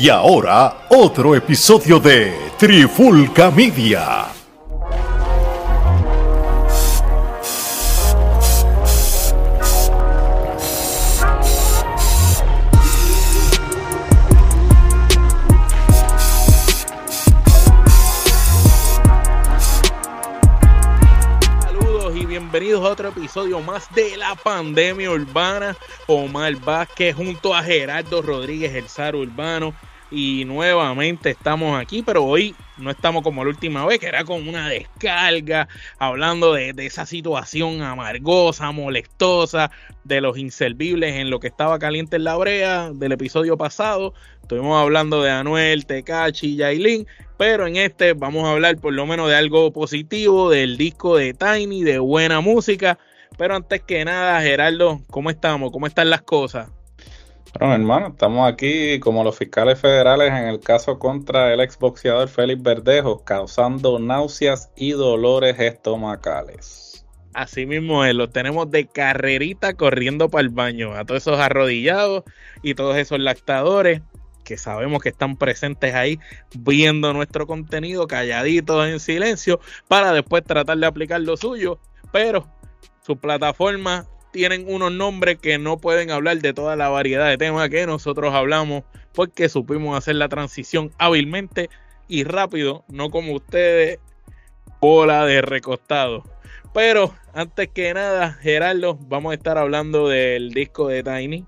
Y ahora, otro episodio de Trifulca Media. Saludos y bienvenidos a otro episodio más de la pandemia urbana. Omar Vázquez junto a Gerardo Rodríguez, el zar urbano. Y nuevamente estamos aquí, pero hoy no estamos como la última vez, que era con una descarga, hablando de, esa situación amargosa, molestosa, de los inservibles en lo que estaba caliente en la brea del episodio pasado. Estuvimos hablando de Anuel, Tecachi Yailin, pero en este vamos a hablar por lo menos de algo positivo, del disco de Tiny, de buena música. Pero antes que nada, Gerardo, ¿cómo estamos? ¿Cómo están las cosas? Bueno, hermano, estamos aquí como los fiscales federales en el caso contra el exboxeador Félix Verdejo, causando náuseas y dolores estomacales. Así mismo es, los tenemos de carrerita corriendo para el baño, a todos esos arrodillados y todos esos lactadores que sabemos que están presentes ahí viendo nuestro contenido calladitos en silencio para después tratar de aplicar lo suyo, pero su plataforma tienen unos nombres que no pueden hablar de toda la variedad de temas que nosotros hablamos porque supimos hacer la transición hábilmente y rápido, no como ustedes, bola de recostado. Pero antes que nada, Gerardo, vamos a estar hablando del disco de Tiny,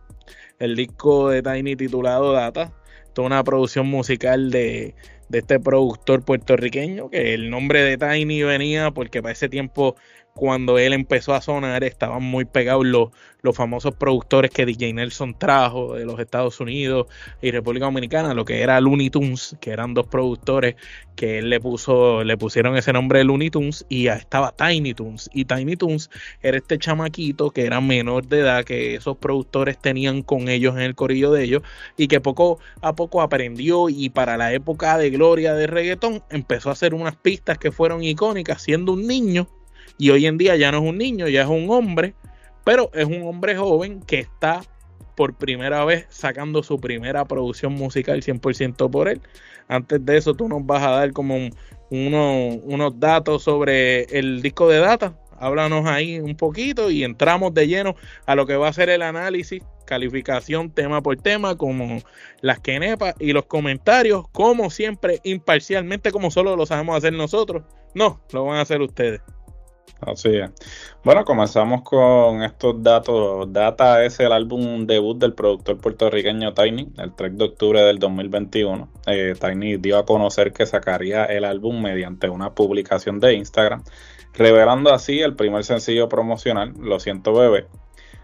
el disco de Tiny titulado Data, toda una producción musical de, de este productor puertorriqueño, que el nombre de Tiny venía porque para ese tiempo cuando él empezó a sonar estaban muy pegados los, los famosos productores que DJ Nelson trajo de los Estados Unidos y República Dominicana, lo que era Looney Tunes, que eran dos productores que él le puso, le pusieron ese nombre de Looney Tunes y estaba Tiny Tunes. Y Tiny Tunes era este chamaquito que era menor de edad que esos productores tenían con ellos en el corillo de ellos y que poco a poco aprendió y para la época de gloria de reggaetón empezó a hacer unas pistas que fueron icónicas siendo un niño y hoy en día ya no es un niño, ya es un hombre, pero es un hombre joven que está por primera vez sacando su primera producción musical 100% por él. Antes de eso, tú nos vas a dar como un, uno, unos datos sobre el disco de data. Háblanos ahí un poquito y entramos de lleno a lo que va a ser el análisis, calificación tema por tema, como las quenepas y los comentarios, como siempre, imparcialmente, como solo lo sabemos hacer nosotros. No, lo van a hacer ustedes. Así es. Bueno, comenzamos con estos datos. Data es el álbum debut del productor puertorriqueño Tiny, el 3 de octubre del 2021. Eh, Tiny dio a conocer que sacaría el álbum mediante una publicación de Instagram, revelando así el primer sencillo promocional, Lo siento bebé.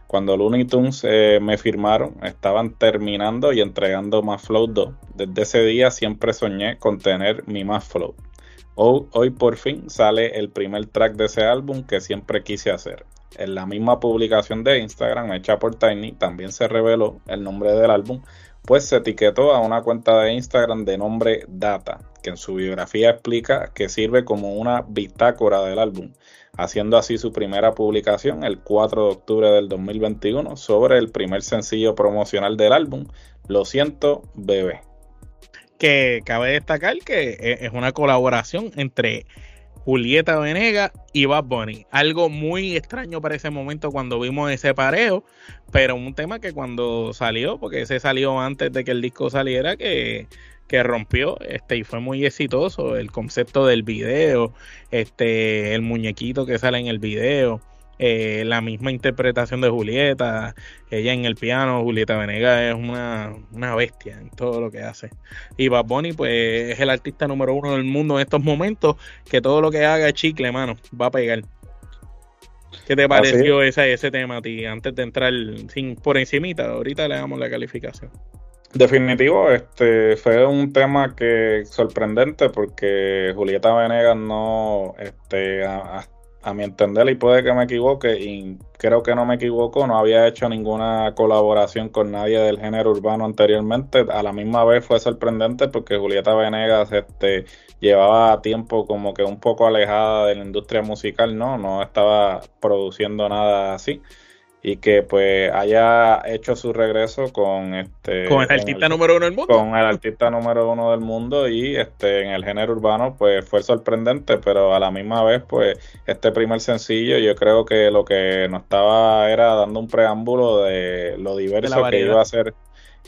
Cuando Looney Tunes eh, me firmaron, estaban terminando y entregando Más Flow 2. Desde ese día siempre soñé con tener mi Más Flow. Hoy, por fin sale el primer track de ese álbum que siempre quise hacer. En la misma publicación de Instagram hecha por Tiny también se reveló el nombre del álbum, pues se etiquetó a una cuenta de Instagram de nombre Data, que en su biografía explica que sirve como una bitácora del álbum, haciendo así su primera publicación el 4 de octubre del 2021 sobre el primer sencillo promocional del álbum, Lo siento, bebé que cabe destacar que es una colaboración entre Julieta Venega y Bad Bunny. Algo muy extraño para ese momento cuando vimos ese pareo, pero un tema que cuando salió, porque ese salió antes de que el disco saliera, que, que rompió este, y fue muy exitoso. El concepto del video, este, el muñequito que sale en el video. Eh, la misma interpretación de Julieta, ella en el piano, Julieta Venega es una, una, bestia en todo lo que hace. Y Bad Bunny, pues es el artista número uno del mundo en estos momentos, que todo lo que haga chicle, mano, va a pegar. ¿Qué te pareció ese, ese tema a ti antes de entrar sin, por encimita? Ahorita le damos la calificación. Definitivo, este fue un tema que sorprendente porque Julieta Venegas no, este, a mi entender, y puede que me equivoque, y creo que no me equivoco, no había hecho ninguna colaboración con nadie del género urbano anteriormente. A la misma vez fue sorprendente porque Julieta Venegas este, llevaba tiempo como que un poco alejada de la industria musical, ¿no? No estaba produciendo nada así. Y que pues haya hecho su regreso con este con el artista número uno del mundo con el artista número uno del mundo y este en el género urbano pues fue sorprendente pero a la misma vez pues este primer sencillo yo creo que lo que nos estaba era dando un preámbulo de lo diverso que iba a ser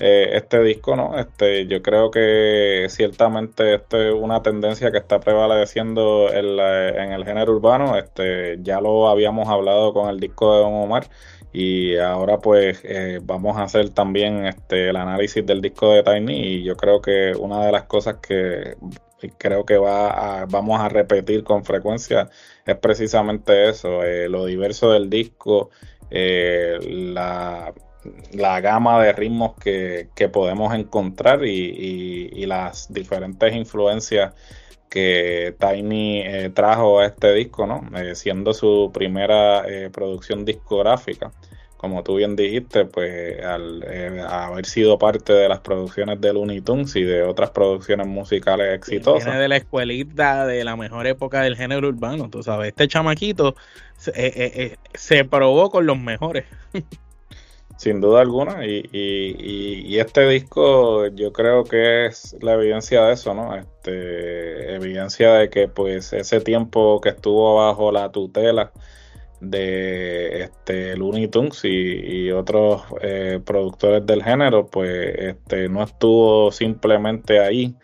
eh, este disco, ¿no? Este, yo creo que ciertamente esto es una tendencia que está prevaleciendo en, en el género urbano. Este, ya lo habíamos hablado con el disco de Don Omar y ahora pues eh, vamos a hacer también este, el análisis del disco de Tiny y yo creo que una de las cosas que creo que va vamos a repetir con frecuencia es precisamente eso, eh, lo diverso del disco, la la gama de ritmos que, podemos encontrar y, las diferentes influencias que Tiny eh, trajo a este disco, ¿no? Eh, siendo su primera eh, producción discográfica. Como tú bien dijiste, pues al haber sido parte de las producciones de Looney Tunes y de otras producciones musicales exitosas. Viene de la escuelita de la mejor época del género urbano, tú sabes. Este chamaquito se probó con los mejores. Sin duda alguna, y, y, este disco yo creo que es la evidencia de eso, ¿no? Este, evidencia de que pues ese tiempo que estuvo bajo la tutela de este Looney Tunes y, otros eh, productores del género, pues este, no estuvo simplemente ahí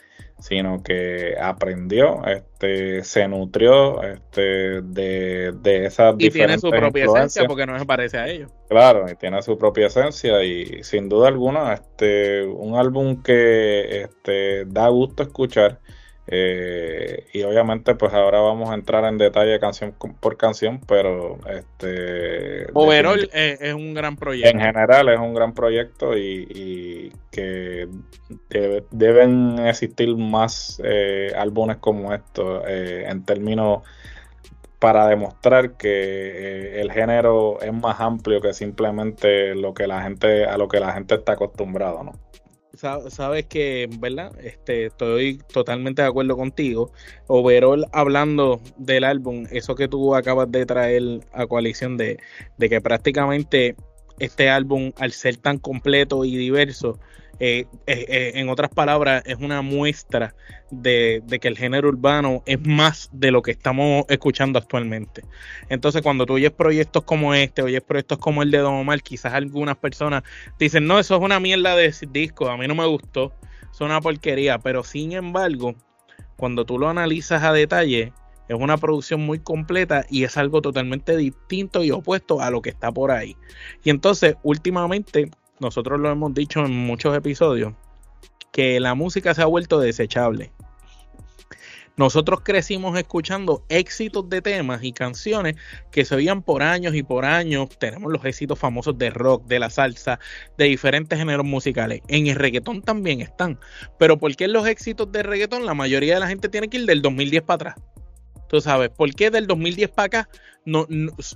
sino que aprendió, este, se nutrió este, de, de esas y tiene su propia esencia porque no se parece a ellos. Claro, y tiene su propia esencia y sin duda alguna, este, un álbum que este, da gusto escuchar eh, y obviamente pues ahora vamos a entrar en detalle canción por canción, pero este... Overall es, un gran proyecto. En general es un gran proyecto y, que deben existir más eh, álbumes como estos eh, en términos para demostrar que el género es más amplio que simplemente lo que la gente a lo que la gente está acostumbrado, ¿no? Sabes que, ¿verdad? Este, estoy totalmente de acuerdo contigo. Overall, hablando del álbum, eso que tú acabas de traer a coalición de, de que prácticamente este álbum, al ser tan completo y diverso, eh, eh, eh, en otras palabras, es una muestra de, que el género urbano es más de lo que estamos escuchando actualmente. Entonces, cuando tú oyes proyectos como este, oyes proyectos como el de Don Omar, quizás algunas personas dicen, no, eso es una mierda de disco, a mí no me gustó, es una porquería, pero sin embargo, cuando tú lo analizas a detalle, es una producción muy completa y es algo totalmente distinto y opuesto a lo que está por ahí. Y entonces, últimamente, nosotros lo hemos dicho en muchos episodios, que la música se ha vuelto desechable. Nosotros crecimos escuchando éxitos de temas y canciones que se oían por años y por años. Tenemos los éxitos famosos de rock, de la salsa, de diferentes géneros musicales. En el reggaetón también están. Pero ¿por qué los éxitos de reggaetón la mayoría de la gente tiene que ir del 2010 para atrás? Tú sabes, ¿por qué del 2010 para acá, no,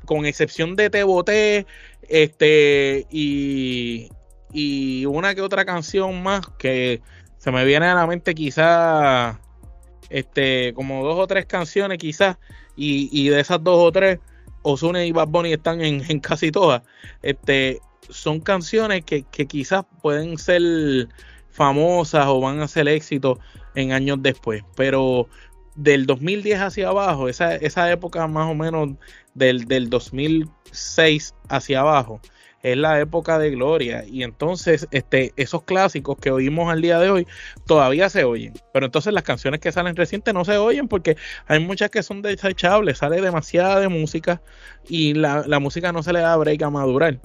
con excepción de Te Boté este, y, y una que otra canción más que se me viene a la mente quizás este como dos o tres canciones quizás y, de esas dos o tres Ozuna y Bad Bunny están en, casi todas. Este son canciones que, que, quizás pueden ser famosas o van a ser éxito en años después pero del 2010 hacia abajo esa, esa época más o menos del, del 2006 hacia abajo es la época de gloria y entonces este, esos clásicos que oímos al día de hoy todavía se oyen, pero entonces las canciones que salen recientes no se oyen porque hay muchas que son desechables, sale demasiada de música y la, música no se le da break a madurar.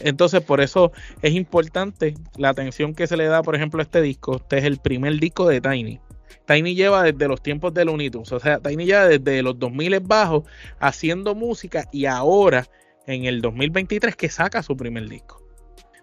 Entonces, por eso es importante la atención que se le da, por ejemplo, a este disco. Este es el primer disco de Tiny. Tiny lleva desde los tiempos de Looney o sea, Tiny lleva desde los 2000 bajos haciendo música y ahora en el 2023 que saca su primer disco.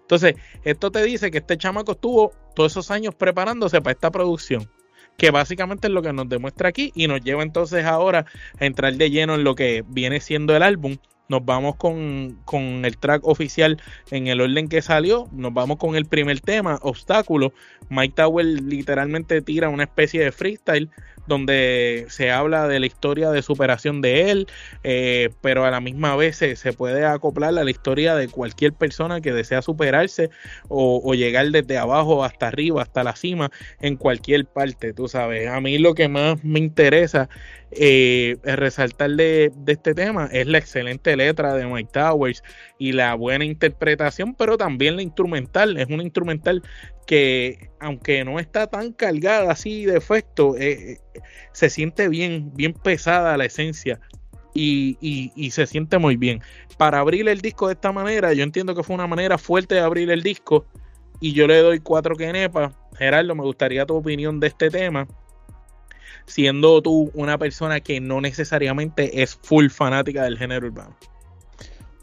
Entonces, esto te dice que este chamaco estuvo todos esos años preparándose para esta producción, que básicamente es lo que nos demuestra aquí y nos lleva entonces ahora a entrar de lleno en lo que viene siendo el álbum. Nos vamos con, con el track oficial en el orden que salió. Nos vamos con el primer tema, Obstáculo. Mike Tower literalmente tira una especie de freestyle donde se habla de la historia de superación de él, eh, pero a la misma vez se, puede acoplar a la historia de cualquier persona que desea superarse o, llegar desde abajo hasta arriba, hasta la cima, en cualquier parte, tú sabes. A mí lo que más me interesa eh, resaltar de, este tema es la excelente letra de Mike Towers y la buena interpretación, pero también la instrumental. Es una instrumental que, aunque no está tan cargada así de efecto, eh, eh, se siente bien, bien pesada la esencia. Y, y, se siente muy bien. Para abrir el disco de esta manera, yo entiendo que fue una manera fuerte de abrir el disco. Y yo le doy cuatro quenepas. Gerardo, me gustaría tu opinión de este tema siendo tú una persona que no necesariamente es full fanática del género urbano?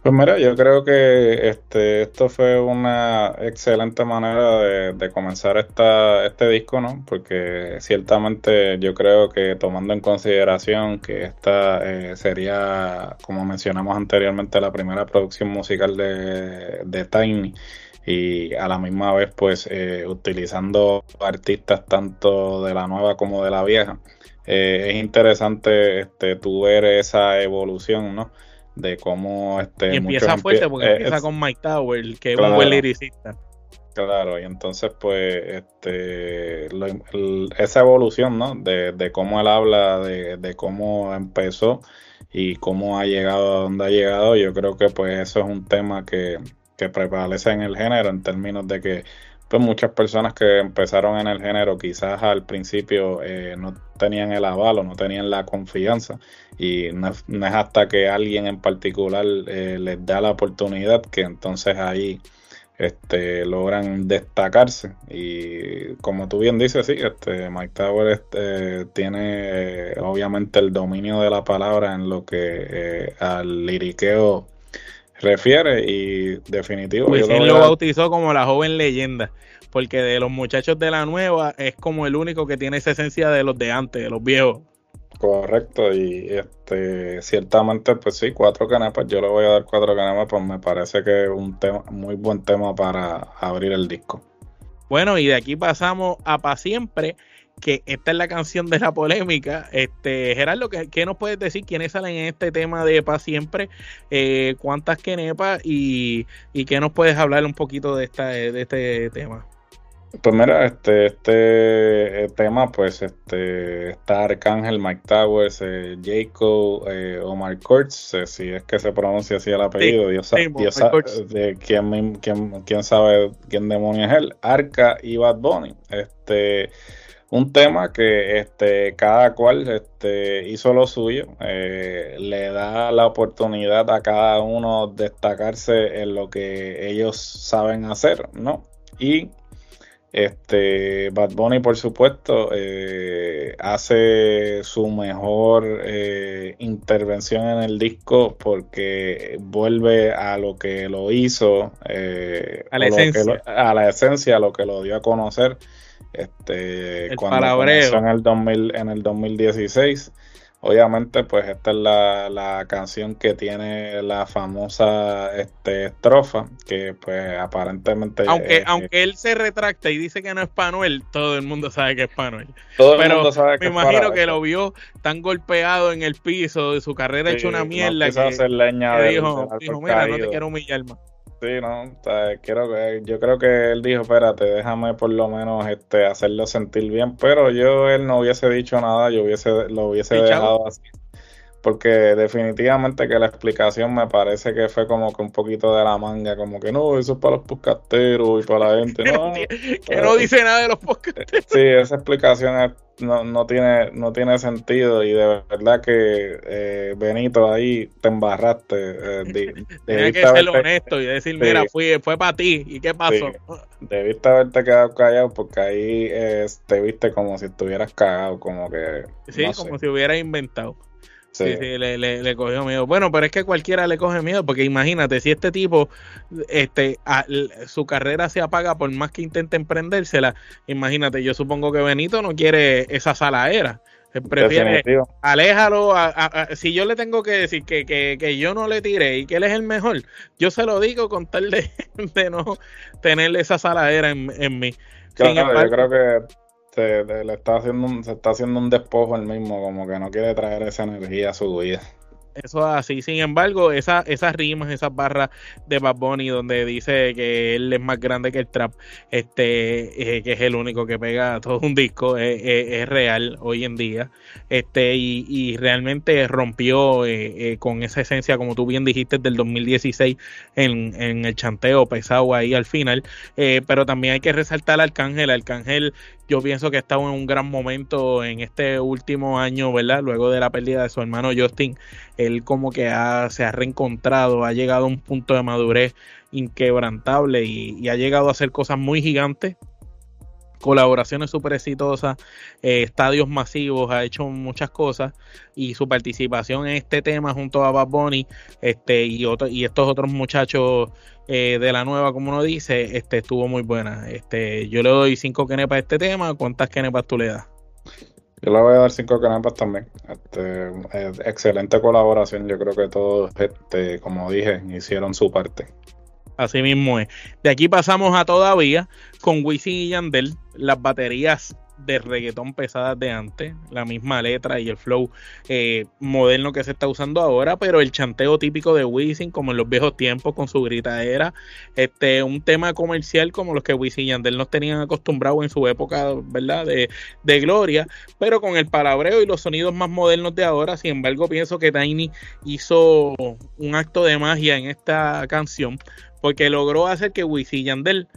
Pues mira, yo creo que este, esto fue una excelente manera de, comenzar esta, este disco, ¿no? Porque ciertamente yo creo que tomando en consideración que esta eh, sería, como mencionamos anteriormente, la primera producción musical de, Tiny, y a la misma vez pues eh, utilizando artistas tanto de la nueva como de la vieja. Eh, es interesante este, tú ver esa evolución, ¿no? De cómo este... Y empieza fuerte porque eh, empieza con Mike Tower, que es un buen liricista. Claro, y entonces pues este esa evolución, ¿no? De, de, cómo él habla, de, de cómo empezó y cómo ha llegado a donde ha llegado, yo creo que pues eso es un tema que, que prevalece en el género en términos de que pues muchas personas que empezaron en el género quizás al principio eh, no tenían el avalo, no tenían la confianza y no, es hasta que alguien en particular eh, les da la oportunidad que entonces ahí este, logran destacarse. Y como tú bien dices, sí, este, Mike Tower este, tiene eh, obviamente el dominio de la palabra en lo que al liriqueo refiere y definitivo. Pues lo, lo bautizó como la joven leyenda, porque de los muchachos de la nueva es como el único que tiene esa esencia de los de antes, de los viejos. Correcto, y este ciertamente, pues sí, cuatro canepas, yo le voy a dar cuatro canepas, pues me parece que es un tema, muy buen tema para abrir el disco. Bueno, y de aquí pasamos a Pa' Siempre, que esta es la canción de la polémica. Este, Gerardo, ¿qué, nos puedes decir? ¿Quiénes salen en este tema de Pa' Siempre? Eh, ¿Cuántas quenepas? Y, y qué nos puedes hablar un poquito de, esta, de este tema? Pues mira, este, este eh, tema, pues este está Arcángel, Mike Towers, eh, Jacob, eh, Omar Kurtz, si es que se pronuncia así el apellido, Dios, sabe de quién, quién, quién, sabe quién demonios es él, Arca y Bad Bunny. Este, un tema que este, cada cual este, hizo lo suyo, eh, le da la oportunidad a cada uno destacarse en lo que ellos saben hacer, ¿no? Y este Bad Bunny, por supuesto, eh, hace su mejor eh, intervención en el disco porque vuelve a lo que lo hizo, a la esencia, a la esencia, a lo que lo dio a conocer este, el cuando en el, 2000, en el 2016. Obviamente, pues esta es la, canción que tiene la famosa este, estrofa, que pues aparentemente... Aunque, eh, aunque él se retracta y dice que no es Panuel, todo el mundo sabe que es Panuel. Todo el mundo sabe que me imagino que lo vio tan golpeado en el piso, de su carrera hecho una mierda. que, leña dijo, mira, no te quiero humillar más. Sí, no, quiero que, yo creo que él dijo, espérate, déjame por lo menos este hacerlo sentir bien, pero yo él no hubiese dicho nada, yo hubiese lo hubiese dejado así. Porque definitivamente que la explicación me parece que fue como que un poquito de la manga, como que no, eso es para los podcasteros y para la gente. No, que no dice nada de los podcasteros. Sí, esa explicación no, no, tiene, no tiene sentido y de verdad que eh, Benito ahí te embarraste. Eh, Tienes que ser honesto y decir, mira, fui, fue para ti y qué pasó. Debiste haberte quedado callado porque ahí eh, te viste como si estuvieras cagado, como que... Sí, como si hubieras inventado. Sí, sí, le, le, cogió miedo. Bueno, pero es que cualquiera le coge miedo, porque imagínate, si este tipo, este, su carrera se apaga por más que intente emprendérsela, imagínate, yo supongo que Benito no quiere esa saladera. prefiere, aléjalo. si yo le tengo que decir que, que, que, yo no le tiré y que él es el mejor, yo se lo digo con tal de, de no tenerle esa saladera en, en mí. Claro, yo creo que se, le está haciendo se está haciendo un despojo el mismo, como que no quiere traer esa energía a su vida. Eso es así. Sin embargo, esa, esas rimas, esas barras de Bad Bunny donde dice que él es más grande que el trap, este, eh, que es el único que pega todo un disco, eh, eh, es, real hoy en día. Este, y, realmente rompió con esa esencia, como tú bien dijiste, del 2016 en, en el chanteo pesado ahí al final. pero también hay que resaltar al Arcángel. Arcángel yo pienso que ha estado en un gran momento en este último año, ¿verdad? Luego de la pérdida de su hermano Justin, él como que se ha reencontrado, ha llegado a un punto de madurez inquebrantable y, ha llegado a hacer cosas muy gigantes colaboraciones súper exitosas, eh, estadios masivos, ha hecho muchas cosas y su participación en este tema junto a Bad Bunny este, y, y estos otros muchachos eh, de la nueva, como uno dice, este, estuvo muy buena. Este, yo le doy cinco kenepas a este tema, ¿cuántas kenepas tú le das? Yo le voy a dar cinco kenepas también. Este, excelente colaboración, yo creo que todos, este, como dije, hicieron su parte. Así mismo es. De aquí pasamos a todavía con Wisin y Yandel. Las baterías de reggaetón pesadas de antes, la misma letra y el flow eh, moderno que se está usando ahora, pero el chanteo típico de Wisin, como en los viejos tiempos, con su gritadera, este, un tema comercial como los que Wisin y Yandel nos tenían acostumbrados en su época, ¿verdad? De, de gloria, pero con el palabreo y los sonidos más modernos de ahora, sin embargo, pienso que Tiny hizo un acto de magia en esta canción, porque logró hacer que Wisin y Yandel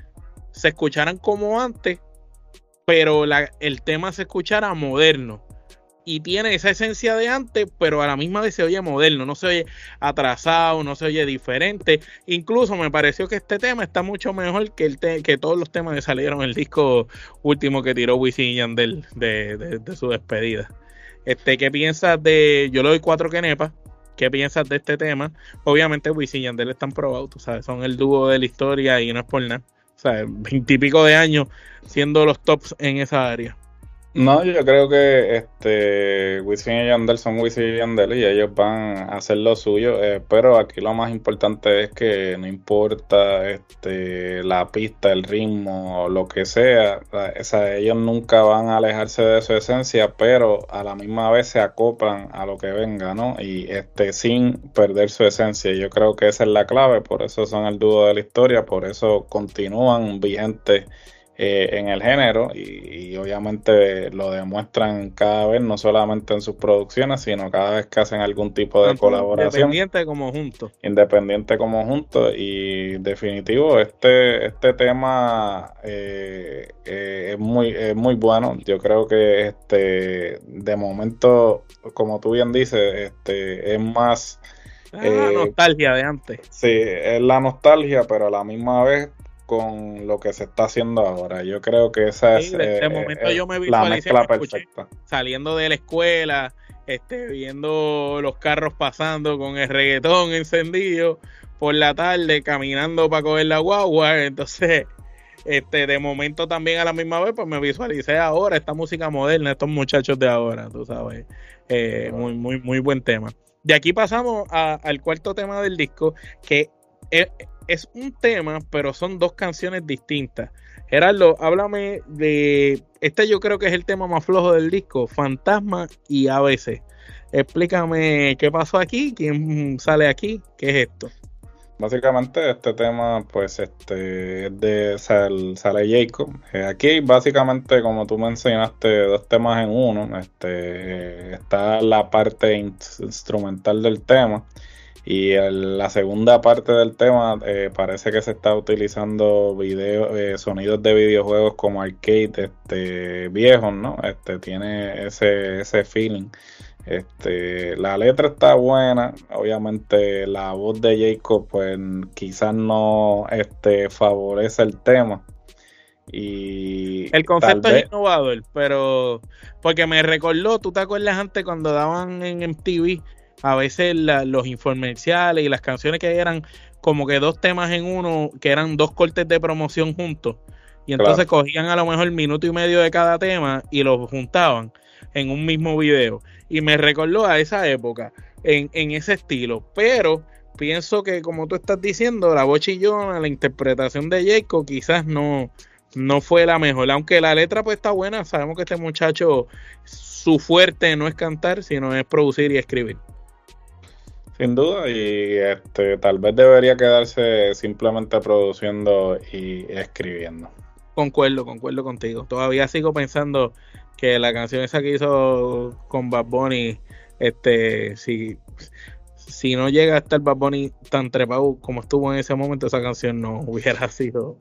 se escucharan como antes, pero el tema se escuchara moderno. Y tiene esa esencia de antes, pero a la misma vez se oye moderno, no se oye atrasado, no se oye diferente. Incluso me pareció que este tema está mucho mejor que, el que todos los temas que salieron en el disco último que tiró Wisin y Yandel de, su despedida. Este, ¿Qué piensas de.? Yo le doy cuatro quenepas. ¿Qué piensas de este tema? Obviamente, Wisin y Yandel están probados, tú sabes, son el dúo de la historia y no es por nada. O sea, veintipico de años siendo los tops en esa área. No, yo creo que este Wisin y Yandel son Wisin y Yandel y ellos van a hacer lo suyo, eh, pero aquí lo más importante es que no importa este la pista, el ritmo, o lo que sea, ellos nunca van a alejarse de su esencia, pero a la misma vez se acoplan a lo que venga, ¿no? Y este sin perder su esencia. Yo creo que esa es la clave, por eso son el dúo de la historia, por eso continúan vigentes eh, en el género y, obviamente lo demuestran cada vez, no solamente en sus producciones, sino cada vez que hacen algún tipo de colaboración. Independiente como junto. Independiente como junto y definitivo, este, este tema eh, eh, es, muy, muy bueno. Yo creo que este de momento, como tú bien dices, este es más... la nostalgia de antes. Sí, es la nostalgia, pero a la misma vez con lo que se está haciendo ahora. Yo creo que esa es eh, momento yo me la mezcla perfecta. Saliendo de la escuela, este, viendo los carros pasando con el reggaetón encendido por la tarde, caminando para coger la guagua. Entonces, este, de momento también a la misma vez, pues me visualicé ahora esta música moderna, estos muchachos de ahora, tú sabes. Eh, muy, muy, muy buen tema. De aquí pasamos al cuarto tema del disco, que es, es un tema, pero son dos canciones distintas. Gerardo, háblame de. Este yo creo que es el tema más flojo del disco, Fantasma y ABC. Explícame qué pasó aquí, quién sale aquí, qué es esto. Básicamente este tema, pues, este, es de sale, Jacob. Eh, aquí, básicamente, como tú mencionaste, dos temas en uno. Este, está la parte instrumental del tema y la segunda parte del tema eh, parece que se está utilizando video, eh, sonidos de videojuegos como arcade este, viejos, ¿no? Este, tiene ese, ese feeling. Este, la letra está buena, obviamente la voz de Jacob pues quizás no este, favorece el tema. Y el concepto es innovador, pero porque me recordó, ¿tú te acuerdas antes cuando daban en MTV a veces los infomerciales y las canciones que eran como que dos temas en uno, que eran dos cortes de promoción juntos. Y entonces cogían a lo mejor minuto y medio de cada tema y los juntaban en un mismo video. Y me recordó a esa época, en, en ese estilo. Pero pienso que, como tú estás diciendo, la voz chillona, la interpretación de Jacob quizás no no fue la mejor. Aunque la letra pues está buena, sabemos que este muchacho, su fuerte no es cantar, sino es producir y escribir. Sin duda, y este tal vez debería quedarse simplemente produciendo y escribiendo. Concuerdo, concuerdo contigo. Todavía sigo pensando que la canción esa que hizo con Bad Bunny, este, si, si no llega a estar Bad Bunny tan trepado como estuvo en ese momento, esa canción no hubiera sido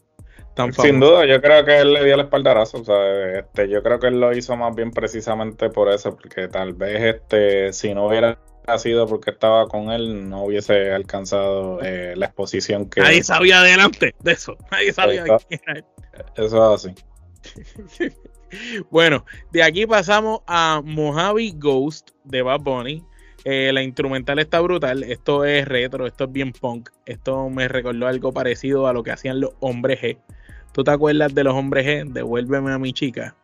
tan famosa. Sin duda, yo creo que él le dio el espaldarazo, o sea, este, yo creo que él lo hizo más bien precisamente por eso, porque tal vez este, si no hubiera sido porque estaba con él, no hubiese alcanzado eh, la exposición que... Nadie sabía adelante de eso, nadie sabía Eso es así. bueno, de aquí pasamos a Mojave Ghost de Bad Bunny. Eh, la instrumental está brutal. Esto es retro, esto es bien punk. Esto me recordó algo parecido a lo que hacían los hombres G. ¿Tú te acuerdas de los hombres G? Devuélveme a mi chica.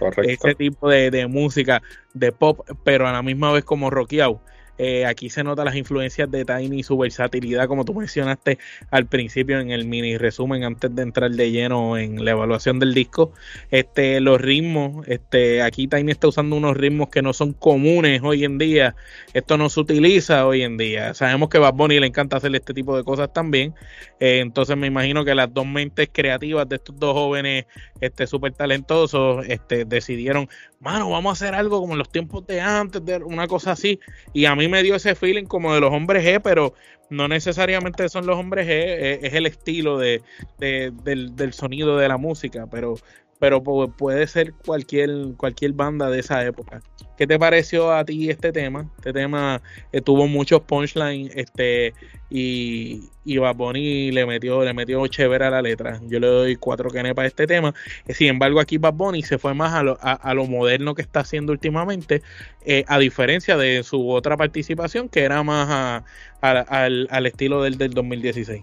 Correcto. Ese tipo de, de música, de pop, pero a la misma vez como rockeado. Eh, aquí se nota las influencias de Tiny y su versatilidad, como tú mencionaste al principio en el mini resumen, antes de entrar de lleno en la evaluación del disco. Este, los ritmos, este, aquí Tiny está usando unos ritmos que no son comunes hoy en día. Esto no se utiliza hoy en día. Sabemos que a Bad Bunny le encanta hacer este tipo de cosas también. Eh, entonces me imagino que las dos mentes creativas de estos dos jóvenes este súper talentosos este, decidieron, mano, vamos a hacer algo como en los tiempos de antes, de una cosa así. Y a mí me dio ese feeling como de los hombres G, pero no necesariamente son los hombres G, es, el estilo de, del, del, sonido de la música, pero, pero puede ser cualquier, cualquier banda de esa época. ¿Qué te pareció a ti este tema? Este tema eh, tuvo muchos punchlines este, y, y Bad le metió, le metió chévere a la letra. Yo le doy cuatro canepas a este tema. Eh, sin embargo, aquí Bad se fue más a lo, a, a lo moderno que está haciendo últimamente, eh, a diferencia de su otra participación, que era más a, al, al, estilo del, del 2016.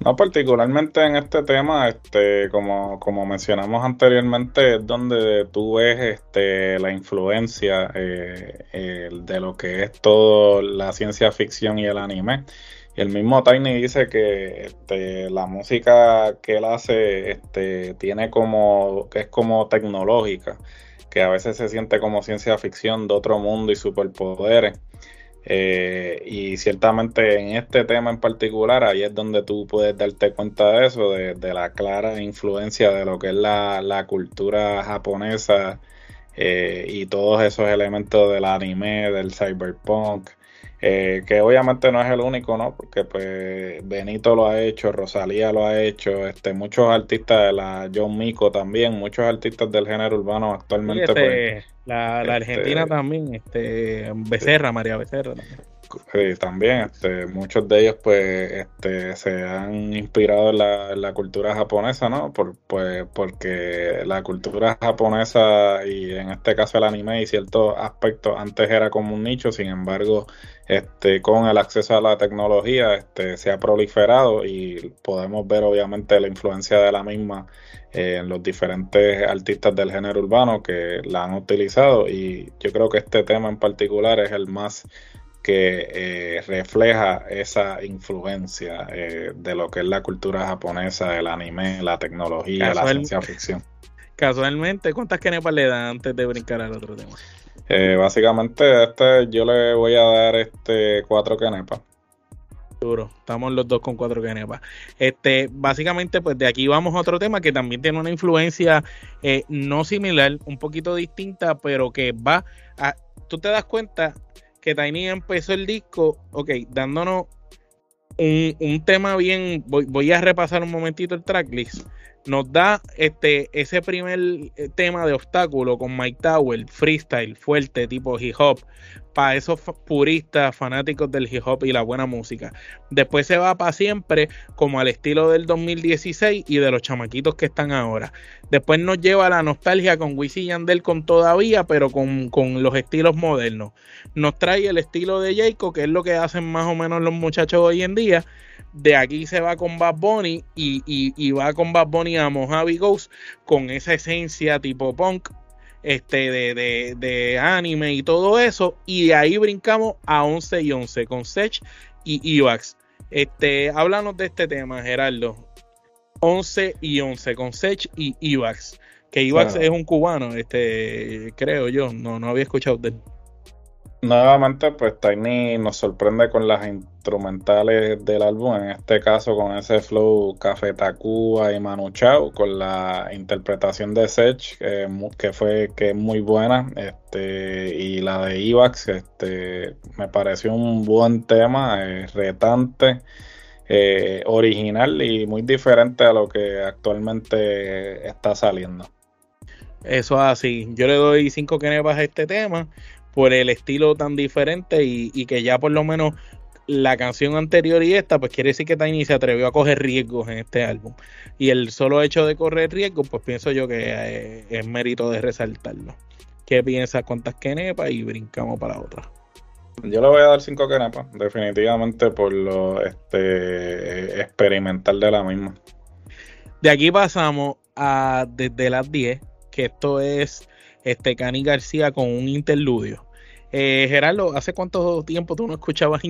No, particularmente en este tema, este, como, como mencionamos anteriormente, es donde tú ves este, la influencia eh, de lo que es todo la ciencia ficción y el anime. Y el mismo Tiny dice que este, la música que él hace este, tiene como, que es como tecnológica, que a veces se siente como ciencia ficción de otro mundo y superpoderes. Eh, y ciertamente en este tema en particular, ahí es donde tú puedes darte cuenta de eso, de, de la clara influencia de lo que es la, la cultura japonesa eh, y todos esos elementos del anime, del cyberpunk, eh, que obviamente no es el único, ¿no? Porque pues Benito lo ha hecho, Rosalía lo ha hecho, este, muchos artistas de la John Mico también, muchos artistas del género urbano actualmente. Este, pues, la, la este, Argentina también, este, Becerra, María Becerra también. Sí, también, este, muchos de ellos pues este, se han inspirado en la, en la cultura japonesa, ¿no? Por, pues, porque la cultura japonesa y en este caso el anime y ciertos aspectos antes era como un nicho, sin embargo, este, con el acceso a la tecnología este, se ha proliferado y podemos ver obviamente la influencia de la misma eh, en los diferentes artistas del género urbano que la han utilizado y yo creo que este tema en particular es el más que eh, refleja esa influencia eh, de lo que es la cultura japonesa, el anime, la tecnología, Casual, la ciencia ficción. Casualmente, ¿cuántas kenepas le dan antes de brincar al otro tema? Eh, básicamente, este yo le voy a dar este cuatro kenepas. Duro, estamos los dos con cuatro kenepas. Este, básicamente, pues de aquí vamos a otro tema que también tiene una influencia eh, no similar, un poquito distinta, pero que va a. Tú te das cuenta que Tiny empezó el disco, ok, dándonos un, un tema bien, voy, voy, a repasar un momentito el tracklist, nos da este ese primer eh, tema de obstáculo con Mike Tower, freestyle, fuerte, tipo hip hop, para esos puristas, fanáticos del hip hop y la buena música. Después se va para siempre, como al estilo del 2016 y de los chamaquitos que están ahora. Después nos lleva la nostalgia con Wisin y Yandel con todavía, pero con, con, los estilos modernos. Nos trae el estilo de Jayco, que es lo que hacen más o menos los muchachos hoy en día. De aquí se va con Bad Bunny y, y, y va con Bad Bunny a Mojave Ghost con esa esencia tipo punk, este, de, de, de, anime y todo eso. Y de ahí brincamos a 11 y 11 con Sech y Ivax. Este, háblanos de este tema, Gerardo. 11 y 11 con Sech y Ivax. Que Ivax es un cubano, este, creo yo, no, no había escuchado de él. Nuevamente, pues Tiny nos sorprende con las instrumentales del álbum, en este caso con ese flow Café Tacuba y Manu Chao, con la interpretación de Sech, que fue que es muy buena, este, y la de Ivax, este, me pareció un buen tema, eh, retante, eh, original y muy diferente a lo que actualmente está saliendo. Eso así, yo le doy cinco kenepas a este tema por el estilo tan diferente y, que ya por lo menos la canción anterior y esta, pues quiere decir que Tiny se atrevió a coger riesgos en este álbum. Y el solo hecho de correr riesgos, pues pienso yo que eh, es, mérito de resaltarlo. ¿Qué piensas? ¿Cuántas kenepas? Y brincamos para otra. Yo le voy a dar cinco kenepas, definitivamente por lo este, experimental de la misma. De aquí pasamos a desde las 10, que esto es este Cani García con un interludio. Eh, Gerardo, ¿hace cuánto tiempo tú no escuchabas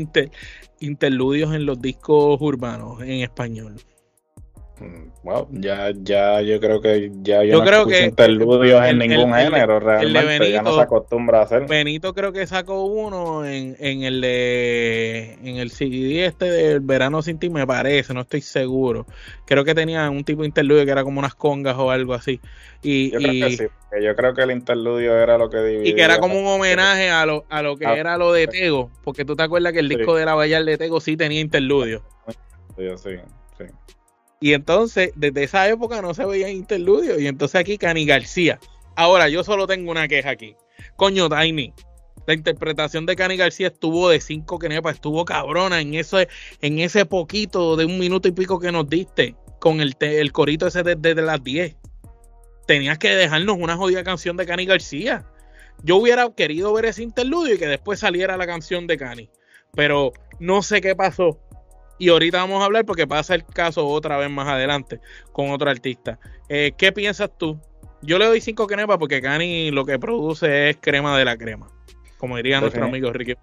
interludios en los discos urbanos en español? Mm, ya, ya yo creo que ya yo, no creo que interludios en ningún género realmente, ya no se acostumbra a hacer. Benito creo que sacó uno en, en el de, en el CD este del Verano Sin Ti, me parece, no estoy seguro. Creo que tenía un tipo de interludio que era como unas congas o algo así. Y, yo creo que sí, yo creo que el interludio era lo que dividía. Y que era como un homenaje a lo, a lo que ah, era lo de Tego, porque tú te acuerdas que el disco de la Vallar de Tego sí tenía interludio. Sí, sí, sí. Y entonces, desde esa época no se veía interludio. Y entonces aquí Cani García. Ahora, yo solo tengo una queja aquí. Coño, Tiny. La interpretación de Cani García estuvo de cinco nepa, estuvo cabrona en ese, en ese poquito de un minuto y pico que nos diste con el, el corito ese desde de las 10. Tenías que dejarnos una jodida canción de Cani García. Yo hubiera querido ver ese interludio y que después saliera la canción de Cani. Pero no sé qué pasó. Y ahorita vamos a hablar porque pasa el caso otra vez más adelante con otro artista. Eh, ¿Qué piensas tú? Yo le doy cinco cremas porque Cani lo que produce es crema de la crema, como diría nuestro amigo Ricky.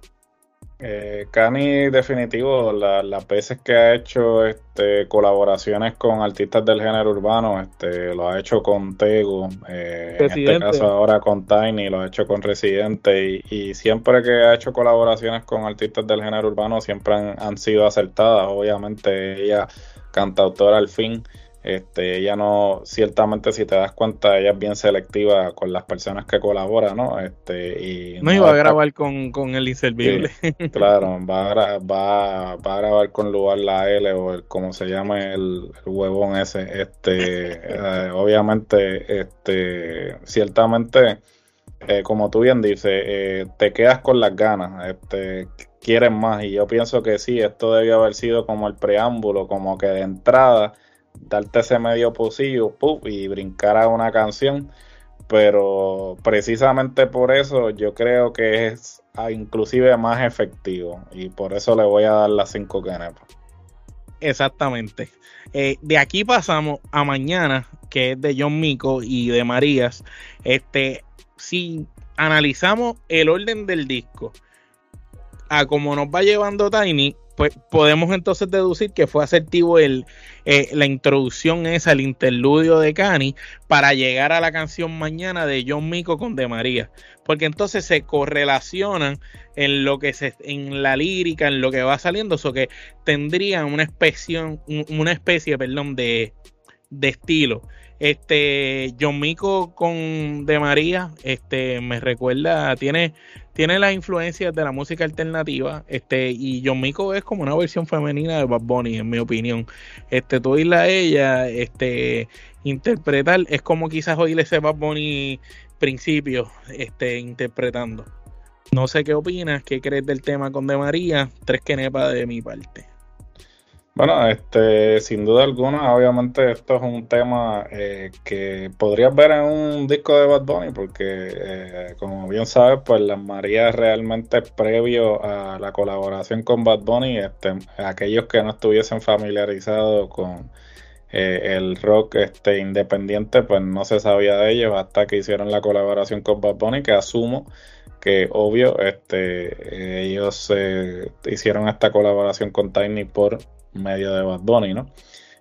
Eh, Cani, definitivo, las veces que ha hecho este, colaboraciones con artistas del género urbano, este, lo ha hecho con Tego, eh, en este caso ahora con Tiny, lo ha hecho con Residente, y, siempre que ha hecho colaboraciones con artistas del género urbano, siempre han, han sido acertadas. Obviamente, ella, cantautora al fin, este, ella no, ciertamente si te das cuenta, ella es bien selectiva con las personas que colabora, ¿no? Este, y no, iba a grabar con, con, el inservible. claro, va a, va, va a grabar con lugar la L o el, como se llama el, huevón ese. Este, eh, obviamente, este, ciertamente, eh, como tú bien dices, eh, te quedas con las ganas, este, quieres más. Y yo pienso que sí, esto debió haber sido como el preámbulo, como que de entrada darte ese medio pocillo y brincar a una canción. Pero precisamente por eso yo creo que es ah, inclusive más efectivo. Y por eso le voy a dar las 5 canepas. Exactamente. Eh, de aquí pasamos a mañana, que es de John Mico y de Marías. Este, si analizamos el orden del disco, a como nos va llevando Tiny, pues podemos entonces deducir que fue asertivo el, eh, la introducción esa, el interludio de Cani, para llegar a la canción mañana de John Mico con De María. Porque entonces se correlacionan en lo que se, en la lírica, en lo que va saliendo, eso que tendrían una especie, una especie, perdón, de, de estilo. Este, John Mico con De María, este, me recuerda, tiene tiene las influencias de la música alternativa, este, y John Mico es como una versión femenina de Bad Bunny, en mi opinión. Este, tú oírla a ella, este, interpretar, es como quizás oírle ese Bad Bunny principio, este, interpretando. No sé qué opinas, qué crees del tema con De María, tres que nepa de mi parte. Bueno, este, sin duda alguna, obviamente esto es un tema eh, que podrías ver en un disco de Bad Bunny, porque eh, como bien sabes, pues Las Marías realmente previo a la colaboración con Bad Bunny, este, aquellos que no estuviesen familiarizados con eh, el rock este, independiente, pues no se sabía de ellos hasta que hicieron la colaboración con Bad Bunny, que asumo que obvio, este, ellos hicieron esta colaboración con Tiny por medio de Bad Bunny, ¿no?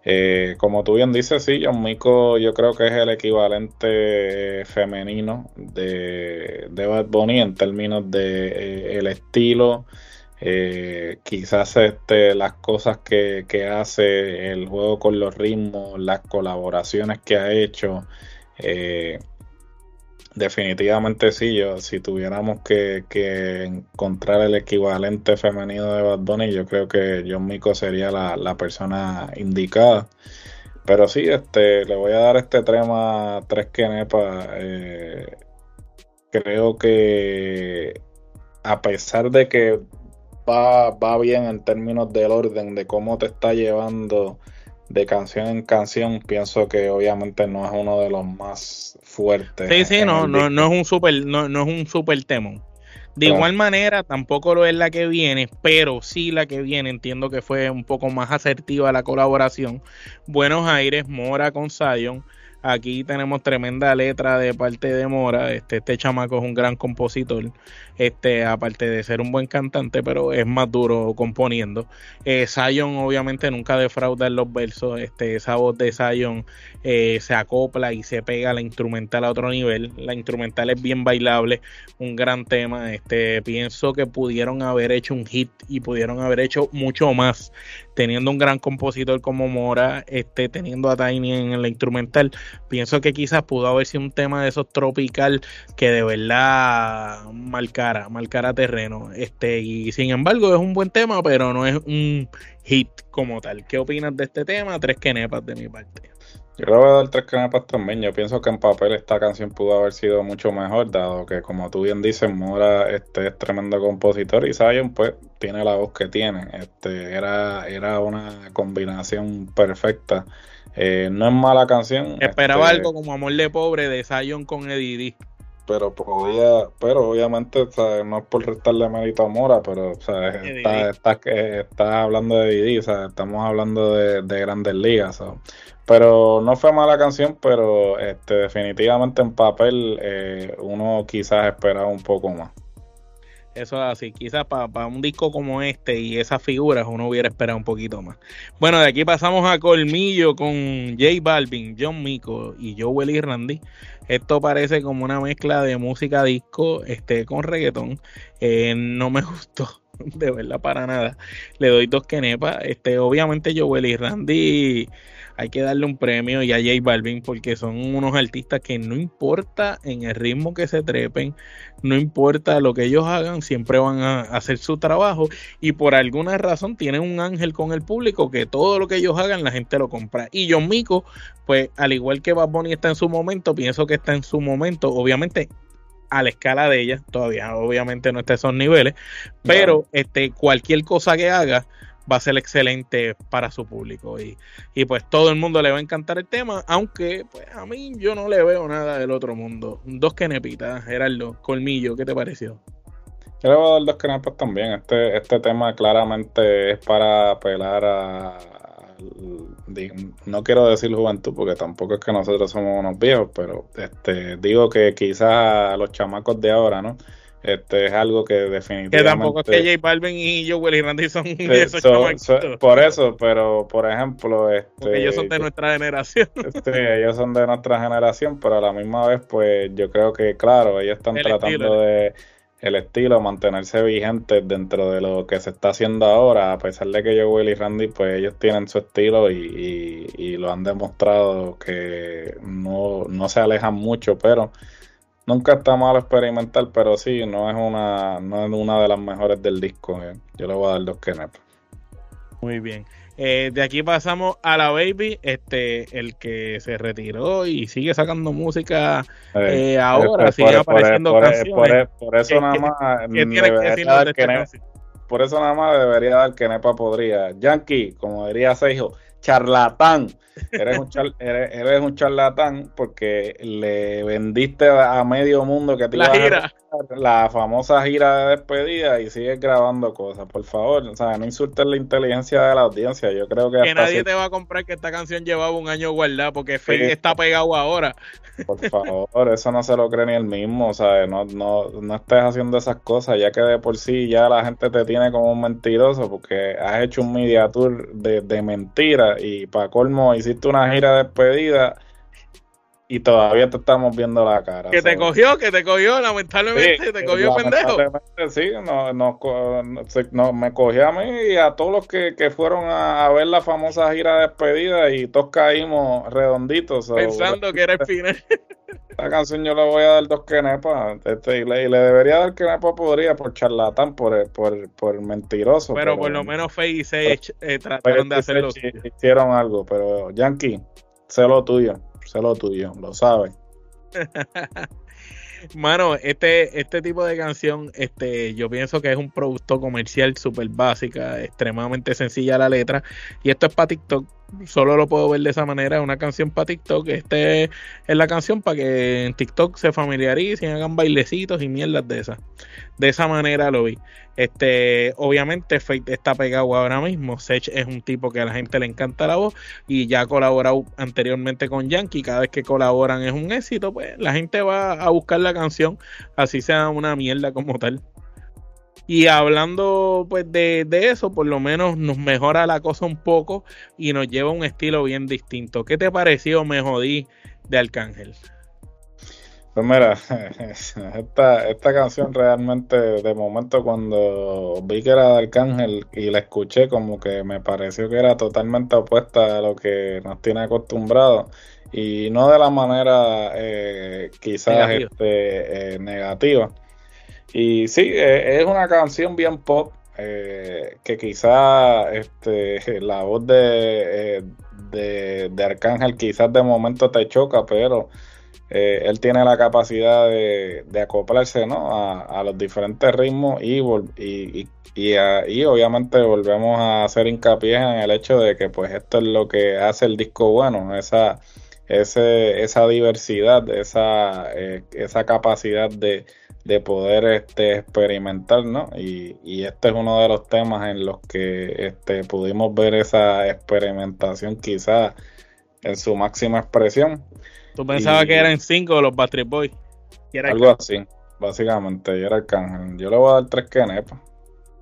Eh, como tú bien dices, sí, John Mico yo creo que es el equivalente femenino de, de Bad Bunny en términos de eh, el estilo, eh, quizás este, las cosas que, que, hace, el juego con los ritmos, las colaboraciones que ha hecho. Eh, definitivamente sí, yo, si tuviéramos que, encontrar el equivalente femenino de Bad Bunny, yo creo que John Mico sería la, persona indicada. Pero sí, este, le voy a dar este trema tres quenepas. Eh, creo que a pesar de que va, va bien en términos del orden, de cómo te está llevando de canción en canción, pienso que obviamente no es uno de los más fuertes. Sí, sí, no, no, no, es un super, no, no es un super temón. De igual manera, tampoco lo es la que viene, pero sí la que viene, entiendo que fue un poco más asertiva la colaboración. Buenos Aires, Mora con Zion. Aquí tenemos tremenda letra de parte de Mora. Este, este chamaco es un gran compositor. Este, aparte de ser un buen cantante, pero es más duro componiendo. Eh, obviamente nunca defrauda en los versos. Este, esa voz de Zion eh, se acopla y se pega a la instrumental a otro nivel. La instrumental es bien bailable, un gran tema. Este, pienso que pudieron haber hecho un hit y pudieron haber hecho mucho más teniendo un gran compositor como Mora, este, teniendo a Tiny en la instrumental, pienso que quizás pudo haber sido un tema de esos tropical que de verdad marcara, marcara terreno. Este, y sin embargo, es un buen tema, pero no es un hit como tal. ¿Qué opinas de este tema? Tres quenepas de mi parte. Yo le voy a dar tres canepas también. Yo pienso que en papel esta canción pudo haber sido mucho mejor, dado que, como tú bien dices, Mora este, es tremendo compositor y Zion, pues, tiene la voz que tiene. Este, era, era una combinación perfecta. Eh, no es mala canción. Esperaba este, algo como Amor de Pobre de Zion con Eddie pero podía, pero obviamente no es por restarle mérito a Mora, pero está, está, hablando de Didi, estamos hablando de, grandes ligas. Pero no fue mala canción, pero este, definitivamente en papel eh, uno quizás esperaba un poco más. Eso es así. Quizás para un disco como este y esas figuras uno hubiera esperado un poquito más. Bueno, de aquí pasamos a Colmillo con J Balvin, John Mico y Joel y Randy. Esto parece como una mezcla de música disco este, con reggaetón. Eh, no me gustó, de verdad, para nada. Le doy dos quenepas. Este, obviamente Joel y Randy hay que darle un premio y a J Balvin porque son unos artistas que no importa en el ritmo que se trepen, no importa lo que ellos hagan, siempre van a hacer su trabajo y por alguna razón tienen un ángel con el público que todo lo que ellos hagan la gente lo compra. Y John Mico, pues al igual que Bad Bunny está en su momento, pienso que está en su momento, obviamente a la escala de ella, todavía obviamente no está a esos niveles, pero este cualquier cosa que haga va a ser excelente para su público y, y, pues todo el mundo le va a encantar el tema, aunque pues a mí yo no le veo nada del otro mundo. Dos quenepitas, Gerardo, Colmillo, ¿qué te pareció? Yo le voy a dar dos quenepas también. Este, este tema claramente es para apelar a, no quiero decir juventud porque tampoco es que nosotros somos unos viejos, pero este digo que quizás los chamacos de ahora, ¿no? Este es algo que definitivamente. Que tampoco es que J Balvin y Joel y Randy son de esos Por eso, pero por ejemplo. Este, ellos son de nuestra generación. Este, ellos son de nuestra generación, pero a la misma vez, pues yo creo que, claro, ellos están tratando de. El estilo, mantenerse vigentes dentro de lo que se está haciendo ahora, a pesar de que Joel y Randy, pues ellos tienen su estilo y, y lo han demostrado que no, no se alejan mucho, pero Nunca está mal experimental, pero sí, no es una, no es una de las mejores del disco. Eh. Yo le voy a dar dos Kenneth. Muy bien. Eh, de aquí pasamos a la Baby, este, el que se retiró y sigue sacando música eh, ahora, sigue apareciendo canciones. Por, eso nada más Por eso nada más debería dar que Nepa podría. Yankee, como diría Seijo, charlatán. Eres un, eres, un charlatán porque le vendiste a medio mundo que te la, gira. La famosa gira de despedida y sigues grabando cosas. Por favor, o sea, no insultes la inteligencia de la audiencia. Yo creo que. Que nadie te va a comprar que esta canción llevaba un año guardada porque Fake está pegado ahora. Por favor, eso no se lo cree ni el mismo. O sea, no, no, no estés haciendo esas cosas, ya que de por sí ya la gente te tiene como un mentiroso porque has hecho un media tour de, de mentiras despedida y para colmo hiciste una gira de despedida y todavía te estamos viendo la cara. Que te cogió, que te cogió, lamentablemente, te cogió pendejo. Sí, no, no, me cogió a mí y a todos los que, que fueron a, ver la famosa gira de despedida y todos caímos redonditos. Pensando que era el final. La canción yo le voy a dar dos quenepas este, y, le, debería dar quenepas podría por charlatán, por, por, por mentiroso. Pero, por lo menos Faye y Sage eh, trataron de hacerlo. Hicieron algo, pero Yankee, sé lo tuyo lo tuyo, lo sabes. Mano, este, este tipo de canción, este, yo pienso que es un producto comercial súper básica, extremadamente sencilla la letra. Y esto es para TikTok solo lo puedo ver de esa manera, una canción para TikTok. Este es la canción para que en TikTok se familiaricen, hagan bailecitos y mierdas de esas. De esa manera lo vi. Este, obviamente Fate está pegado ahora mismo. Sech es un tipo que a la gente le encanta la voz y ya ha colaborado anteriormente con Yankee. Cada vez que colaboran es un éxito, pues la gente va a buscar la canción, así sea una mierda como tal. Y hablando pues de, eso, por lo menos nos mejora la cosa un poco y nos lleva a un estilo bien distinto. ¿Qué te pareció, me jodí, de Arcángel? Pues mira, esta, esta canción realmente de momento cuando vi que era de Arcángel y la escuché como que me pareció que era totalmente opuesta a lo que nos tiene acostumbrado y no de la manera eh, quizás este, eh, negativa y sí, eh, es una canción bien pop, eh, que quizá este, la voz de, eh, de, Arcángel quizás de momento te choca, pero él tiene la capacidad de, acoplarse ¿no? a, los diferentes ritmos y, y, y, obviamente volvemos a hacer hincapié en el hecho de que pues esto es lo que hace el disco bueno, esa, ese, esa diversidad, esa, esa capacidad de de poder este, experimentar, ¿no? Y, y, este es uno de los temas en los que este, pudimos ver esa experimentación quizás en su máxima expresión. ¿Tú pensabas que eran cinco los Battery Boys? Algo así, básicamente, y era Arcángel. Yo le voy a dar tres quenepas.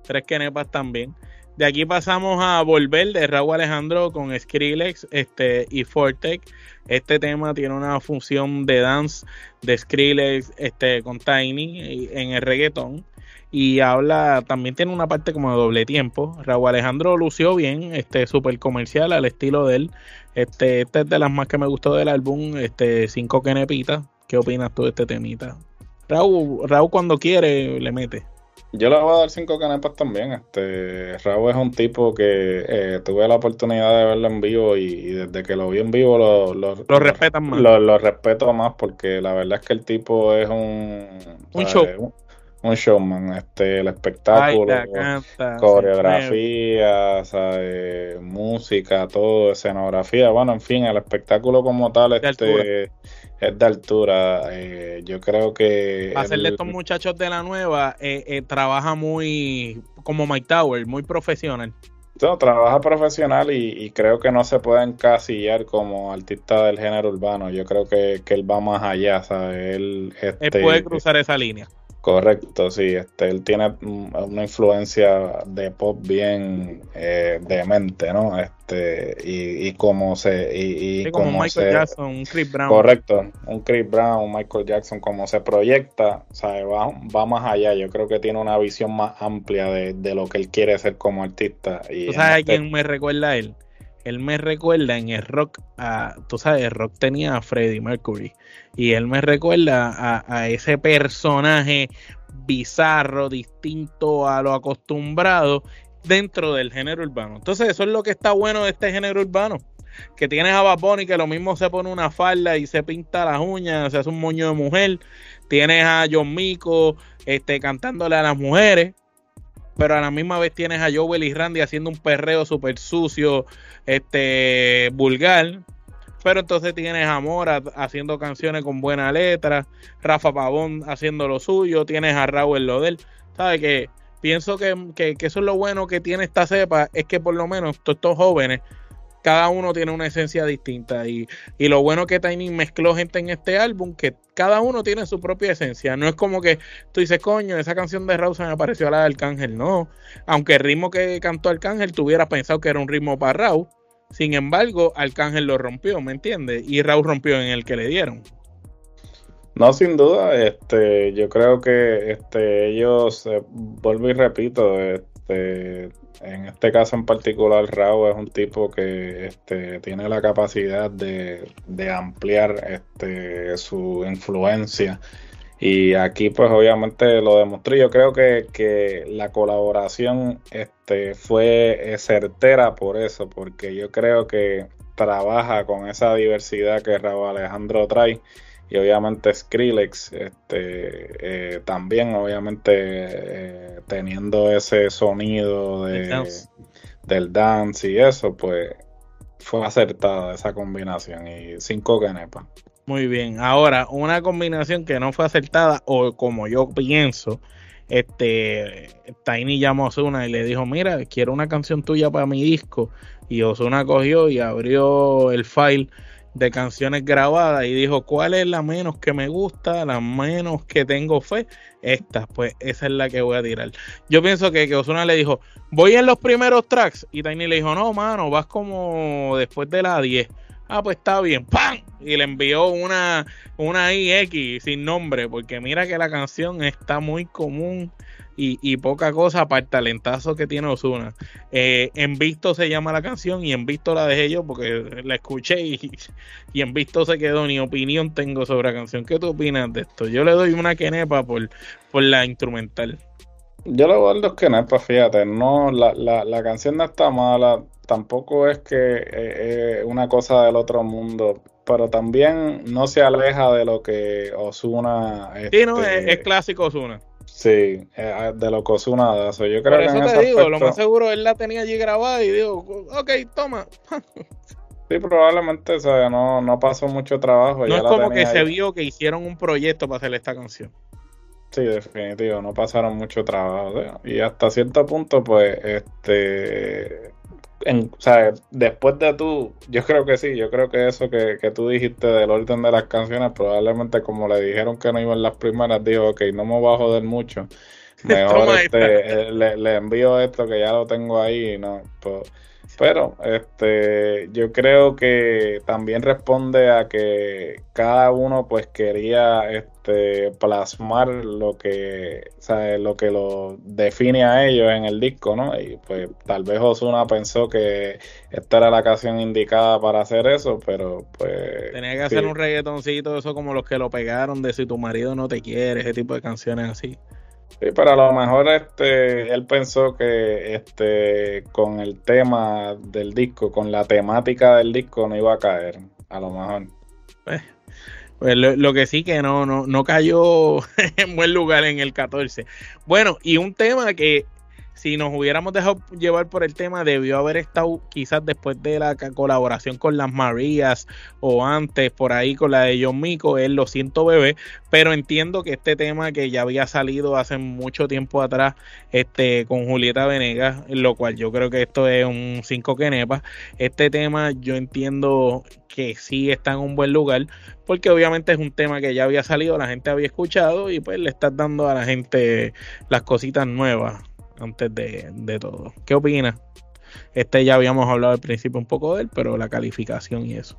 Tres quenepas también. De aquí pasamos a Volver de Raúl Alejandro con Skrillex este, y Fortec. Este tema tiene una función de dance de Skrillex este, con Tiny en el reggaetón. Y habla, también tiene una parte como de doble tiempo. Raúl Alejandro lució bien, este súper comercial al estilo de él. Este, es de las más que me gustó del álbum, este, cinco quenepitas. ¿Qué opinas tú de este temita? Raúl, Raúl cuando quiere le mete. Yo le voy a dar cinco canepas también. Este, Raúl es un tipo que eh, tuve la oportunidad de verlo en vivo y, desde que lo vi en vivo lo, lo, respetan más. Lo, respeto más porque la verdad es que el tipo es un... Un show un showman, este, el espectáculo, coreografía, música, todo, escenografía, bueno, en fin, el espectáculo como tal este, es de altura. Eh, yo creo que... Hacerle estos muchachos de la nueva, eh, eh, trabaja muy como Mike Tower, muy profesional. No, trabaja profesional y, creo que no se puede encasillar como artista del género urbano. Yo creo que, él va más allá, ¿sabes? Él, este, él puede cruzar esa línea. Correcto, sí, este, él tiene una influencia de pop bien eh, demente, ¿no? Este, y, y como se, y, como Michael Jackson, un Chris Brown. Correcto, un Chris Brown, un Michael Jackson, como se proyecta, ¿sabe? Va, va más allá, yo creo que tiene una visión más amplia de, de lo que él quiere ser como artista. Y ¿Tú sabes a este quién me recuerda a él? él me recuerda en el rock, a, tú sabes, el rock tenía a Freddie Mercury y él me recuerda a, ese personaje bizarro, distinto a lo acostumbrado dentro del género urbano. Entonces eso es lo que está bueno de este género urbano. Que tienes a Bad que lo mismo se pone una falda y se pinta las uñas, se hace un moño de mujer. Tienes a John Mico este, cantándole a las mujeres pero a la misma vez tienes a Joel y Randy haciendo un perreo súper sucio, este, vulgar. Pero entonces tienes a Mora haciendo canciones con buena letra, Rafa Pavón haciendo lo suyo, tienes a Raúl Lodel. ¿Sabes que Pienso que, que, eso es lo bueno que tiene esta cepa, es que por lo menos todos estos jóvenes cada uno tiene una esencia distinta. Y, y, lo bueno que Tiny mezcló gente en este álbum, que cada uno tiene su propia esencia. No es como que tú dices, coño, esa canción de Raúl se me pareció a la de Arcángel. No. Aunque el ritmo que cantó Arcángel, tú hubieras pensado que era un ritmo para Raúl. Sin embargo, Arcángel lo rompió, ¿me entiendes? Y Raúl rompió en el que le dieron. No, sin duda, este, yo creo que este, ellos, eh, vuelvo y repito, este, en este caso en particular, Raúl es un tipo que este, tiene la capacidad de, ampliar este, su influencia. Y aquí, pues obviamente lo demostré. Yo creo que, la colaboración este, fue certera por eso, porque yo creo que trabaja con esa diversidad que Raúl Alejandro trae y obviamente Skrillex este, eh, también obviamente eh, teniendo ese sonido de, del dance. y eso pues fue acertada esa combinación y cinco canepas muy bien ahora una combinación que no fue acertada o como yo pienso este Tiny llamó a Osuna y le dijo mira quiero una canción tuya para mi disco y Osuna cogió y abrió el file de canciones grabadas y dijo cuál es la menos que me gusta, la menos que tengo fe, esta, pues esa es la que voy a tirar. Yo pienso que, que Osuna le dijo, voy en los primeros tracks y Tiny le dijo, no, mano, vas como después de la 10. Ah, pues está bien, ¡pam! Y le envió una, una IX sin nombre, porque mira que la canción está muy común y, poca cosa para el talentazo que tiene Osuna. Eh, en visto se llama la canción y en visto la dejé yo porque la escuché y, y, en visto se quedó. Ni opinión tengo sobre la canción. ¿Qué tú opinas de esto? Yo le doy una quenepa por, por la instrumental. Yo le doy dos quenepas, fíjate. No, la, la, la canción no está mala. Tampoco es que es eh, eh, una cosa del otro mundo pero también no se aleja de lo que Osuna. Sí, no, es, es clásico Osuna. Sí, eh, de lo nada. yo creo Por eso te digo, lo más seguro él la tenía allí grabada y digo, ok, toma. sí, probablemente, o sea, no, no pasó mucho trabajo. No es como que se vio que hicieron un proyecto para hacer esta canción. Sí, definitivo, no pasaron mucho trabajo. y hasta cierto punto, pues, este, en, o sea, después de tú, yo creo que sí, yo creo que eso que, que, tú dijiste del orden de las canciones, probablemente como le dijeron que no iban las primeras, dijo, ok, no me voy a joder mucho, mejor este, eh, le, le, envío esto que ya lo tengo ahí, no, pues, pero este, yo creo que también responde a que cada uno pues quería este, plasmar lo que, ¿sabe? lo que lo define a ellos en el disco, ¿no? Y pues tal vez Osuna pensó que esta era la canción indicada para hacer eso, pero pues... Tenía que hacer un reggaetoncito, eso como los que lo pegaron de si tu marido no te quiere, ese tipo de canciones así. Sí, pero a lo mejor este, él pensó que este, con el tema del disco, con la temática del disco, no iba a caer, a lo mejor. Pues, pues lo, que sí que no, no, no cayó en buen lugar en el 14. Bueno, y un tema que si nos hubiéramos dejado llevar por el tema, debió haber estado quizás después de la colaboración con las Marías o antes por ahí con la de John Mico, él lo siento bebé, pero entiendo que este tema que ya había salido hace mucho tiempo atrás este, con Julieta Venegas, lo cual yo creo que esto es un 5 quenepas, este tema yo entiendo que sí está en un buen lugar, porque obviamente es un tema que ya había salido, la gente había escuchado y pues le estás dando a la gente las cositas nuevas antes de, todo. ¿Qué opinas? Este ya habíamos hablado al principio un poco de él, pero la calificación y eso.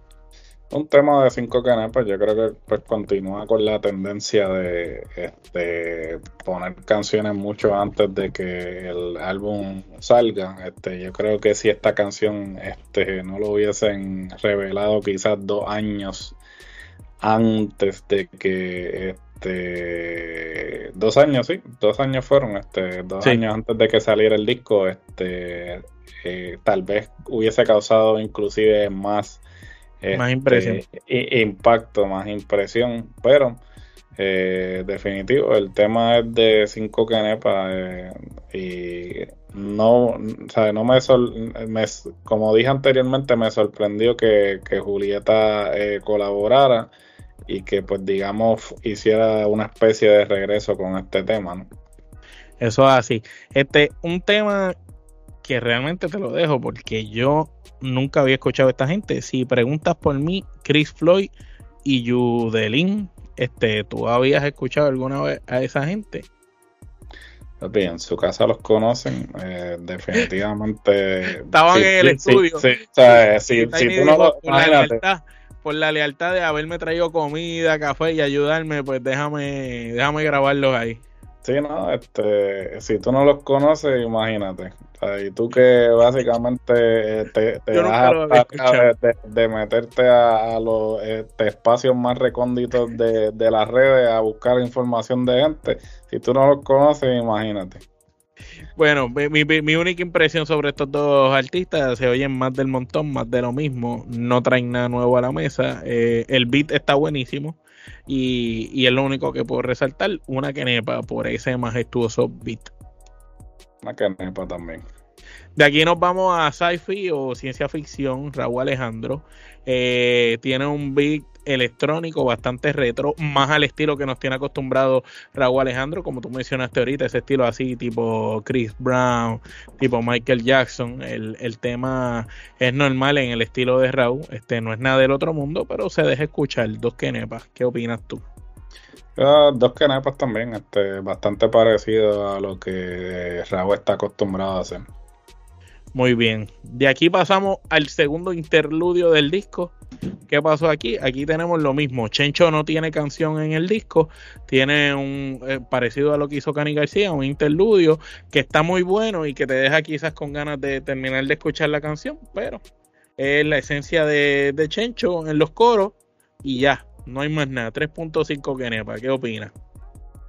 Un tema de cinco canepas, yo creo que pues continúa con la tendencia de este, poner canciones mucho antes de que el álbum salga. Este, yo creo que si esta canción este, no lo hubiesen revelado quizás dos años antes de que este, dos años, sí, dos años fueron, este, dos años antes de que saliera el disco, este, eh, tal vez hubiese causado inclusive más, más impresión. Este, impacto, más impresión, pero eh, definitivo, el tema es de cinco canepas eh, y no, o sea, no me, me, como dije anteriormente, me sorprendió que, que Julieta colaborara y que pues digamos hiciera una especie de regreso con este tema, ¿no? Eso es así. Este, un tema que realmente te lo dejo porque yo nunca había escuchado a esta gente. Si preguntas por mí, Chris Floyd y Judelin, este, ¿tú habías escuchado alguna vez a esa gente? Bien, en su casa los conocen, eh, definitivamente. Estaban en el estudio. Sí, o sea, si, tú no lo, por la lealtad de haberme traído comida, café y ayudarme, pues déjame, déjame grabarlos ahí. Sí, no, este, si tú no los conoces, imagínate. y tú que básicamente eh, te, te vas a de, meterte a, los este, espacios más recónditos de, de las redes a buscar información de gente. Si tú no los conoces, imagínate. Bueno, mi, mi, única impresión sobre estos dos artistas, se oyen más del montón, más de lo mismo, no traen nada nuevo a la mesa. Eh, el beat está buenísimo. Y, es lo único que puedo resaltar, una quenepa por ese majestuoso beat. Una quenepa también. De aquí nos vamos a sci-fi o ciencia ficción. Raúl Alejandro eh, tiene un beat electrónico bastante retro, más al estilo que nos tiene acostumbrado Raúl Alejandro, como tú mencionaste ahorita, ese estilo así, tipo Chris Brown, tipo Michael Jackson. El, el tema es normal en el estilo de Raúl, este no es nada del otro mundo, pero se deja escuchar. Dos quenepas, ¿qué opinas tú? Uh, dos quenepas también, este, bastante parecido a lo que Raúl está acostumbrado a hacer. Muy bien. De aquí pasamos al segundo interludio del disco. ¿Qué pasó aquí? Aquí tenemos lo mismo. Chencho no tiene canción en el disco. Tiene un eh, parecido a lo que hizo Cani García, un interludio que está muy bueno y que te deja quizás con ganas de terminar de escuchar la canción. Pero es la esencia de, de Chencho en los coros y ya. No hay más nada. 3.5 Kenepa. ¿Qué opinas?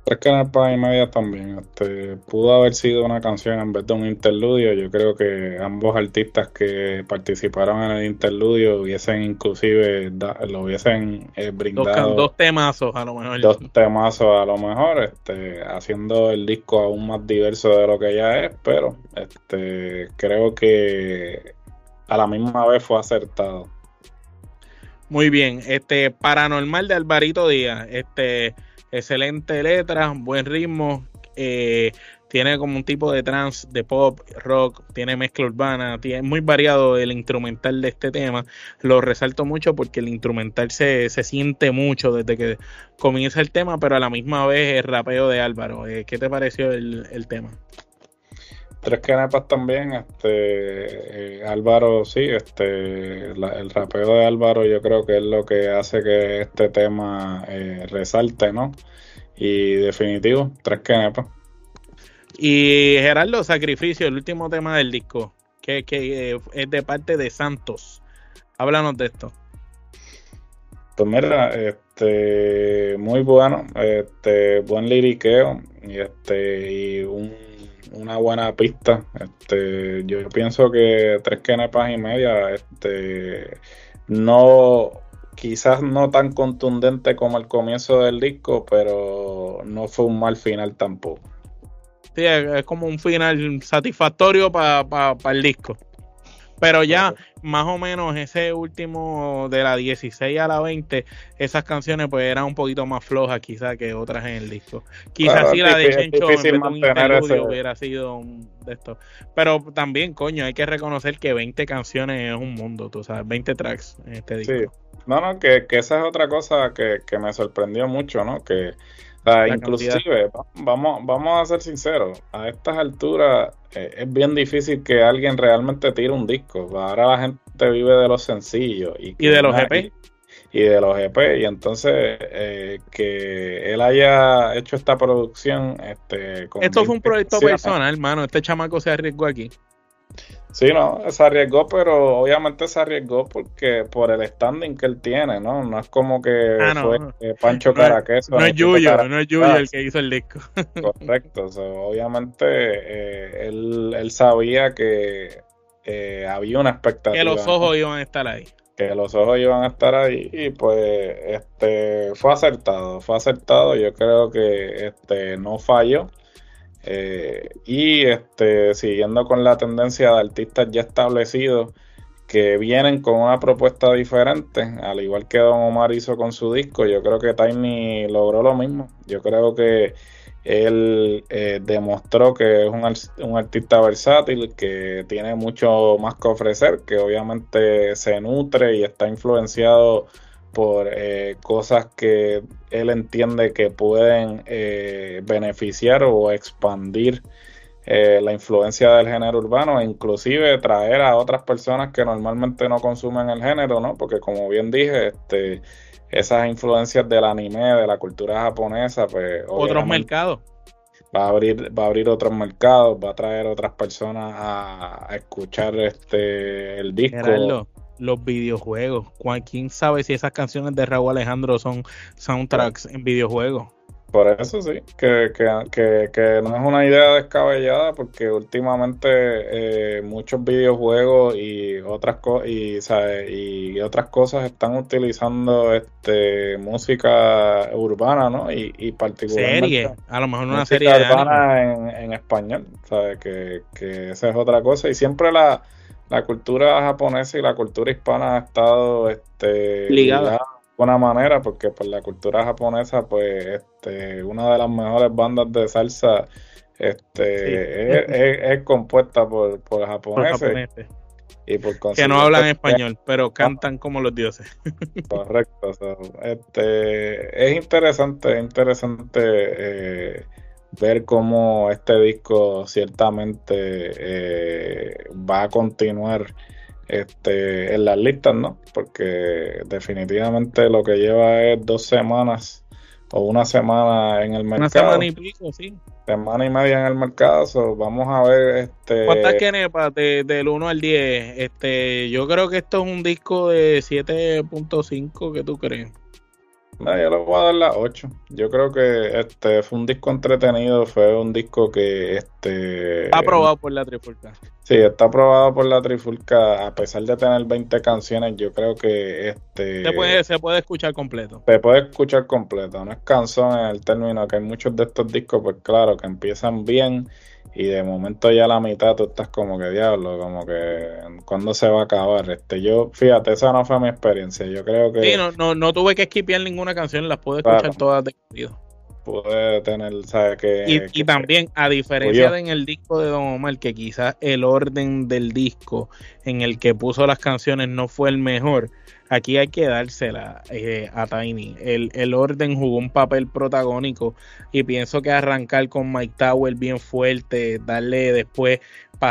Tres canepas y media también. Este, pudo haber sido una canción en vez de un interludio. Yo creo que ambos artistas que participaron en el interludio hubiesen inclusive lo hubiesen eh, brindado. Dos, temazos a lo mejor. Dos temazos a lo mejor, este, haciendo el disco aún más diverso de lo que ya es, pero este, creo que a la misma vez fue acertado. Muy bien, este Paranormal de Alvarito Díaz, este excelente letra, buen ritmo, eh, tiene como un tipo de trance, de pop, rock, tiene mezcla urbana, tiene muy variado el instrumental de este tema. Lo resalto mucho porque el instrumental se, siente mucho desde que comienza el tema, pero a la misma vez el rapeo de Álvaro. Eh, ¿Qué te pareció el, tema? Tres canepas también, este eh, Álvaro sí, este el rapeo de Álvaro yo creo que es lo que hace que este tema eh, resalte, ¿no? Y definitivo, tres canepas. Y Gerardo, Sacrificio, el último tema del disco, que, que eh, es de parte de Santos. Háblanos de esto. Pues mira, este muy bueno, este buen liriqueo y este y un una buena pista. Este, yo pienso que tres kenepas y media, este, no, quizás no tan contundente como el comienzo del disco, pero no fue un mal final tampoco. Sí, es como un final satisfactorio para el disco. Pero ya más o menos ese último de la 16 a la 20, esas canciones pues eran un poquito más flojas quizás que otras en el disco. Quizás si la de Chencho en hubiera sido un de esto. Pero también, coño, hay que reconocer que 20 canciones es un mundo, tú sabes, 20 tracks en este disco. Sí. No, no, que, que esa es otra cosa que, que me sorprendió mucho, ¿no? Que inclusive, vamos, vamos a ser sinceros, a estas alturas eh, es bien difícil que alguien realmente tire un disco. Ahora la gente vive de los sencillos. Y, de los EP. Y, de los EP. Y entonces eh, que él haya hecho esta producción. Este, Esto fue un proyecto personal, hermano. Este chamaco se arriesgó aquí. Sí, no, se arriesgó, pero obviamente se arriesgó porque por el standing que él tiene, ¿no? No es como que ah, fue eh, Pancho Caraqueso. No, es Yuyo, no es Yuyo el que hizo el disco. Correcto, obviamente eh, él, sabía que eh, había una expectativa. Que los ojos iban a estar ahí. Que los ojos iban a estar ahí y pues este fue acertado, fue acertado, yo creo que este no falló eh, y este, siguiendo con la tendencia de artistas ya establecidos que vienen con una propuesta diferente, al igual que Don Omar hizo con su disco, yo creo que Tiny logró lo mismo. Yo creo que él eh, demostró que es un, un, artista versátil, que tiene mucho más que ofrecer, que obviamente se nutre y está influenciado por cosas que él entiende que pueden beneficiar o expandir la influencia del género urbano e inclusive traer a otras personas que normalmente no consumen el género, ¿no? Porque como bien dije, este, esas influencias del anime, de la cultura japonesa, pues... Otros mercados. Va a abrir, va a abrir otros mercados, va a traer otras personas a, escuchar este el disco. Los videojuegos. ¿Quién sabe si esas canciones de Raúl Alejandro son soundtracks en videojuegos? Por eso sí, que, que, que, no es una idea descabellada porque últimamente eh, muchos videojuegos y otras cosas y, y otras cosas están utilizando este música urbana, ¿no? Y, y particularmente serie, a lo mejor una serie urbana en, en, español, ¿sabes? Que, que esa es otra cosa y siempre la, la cultura japonesa y la cultura hispana ha estado este, ligada. buena manera porque pues la cultura japonesa pues este una de las mejores bandas de salsa este es, compuesta por, por japoneses, y por que no hablan español pero cantan como los dioses. Correcto este es interesante interesante eh, ver cómo este disco ciertamente eh, va a continuar este, en las listas, ¿no? Porque definitivamente lo que lleva es dos semanas o una semana en el mercado. Una semana y pico, sí. Semana y media en el mercado, vamos a ver este... ¿Cuántas kenepas de, del 1 al 10? Este, yo creo que esto es un disco de 7.5, ¿qué tú crees? No, yo le voy a dar la 8. Yo creo que este fue un disco entretenido, fue un disco que este está aprobado por la Trifulca. Sí, está aprobado por la Trifulca a pesar de tener 20 canciones, yo creo que este se puede, se puede escuchar completo. Se puede escuchar completo, no es canción en el término que hay muchos de estos discos pues claro, que empiezan bien y de momento ya a la mitad tú estás como que diablo, como que cuándo se va a acabar. Este, yo, fíjate, esa no fue mi experiencia. Yo creo que. Sí, no, no, no tuve que esquipear ninguna canción, las pude escuchar todas de Pude tener, ¿sabes? Que, y, también, a diferencia de en el disco de Don Omar, que quizás el orden del disco en el que puso las canciones no fue el mejor aquí hay que dársela eh, a Tiny. El, el, orden jugó un papel protagónico y pienso que arrancar con Mike Tower bien fuerte, darle después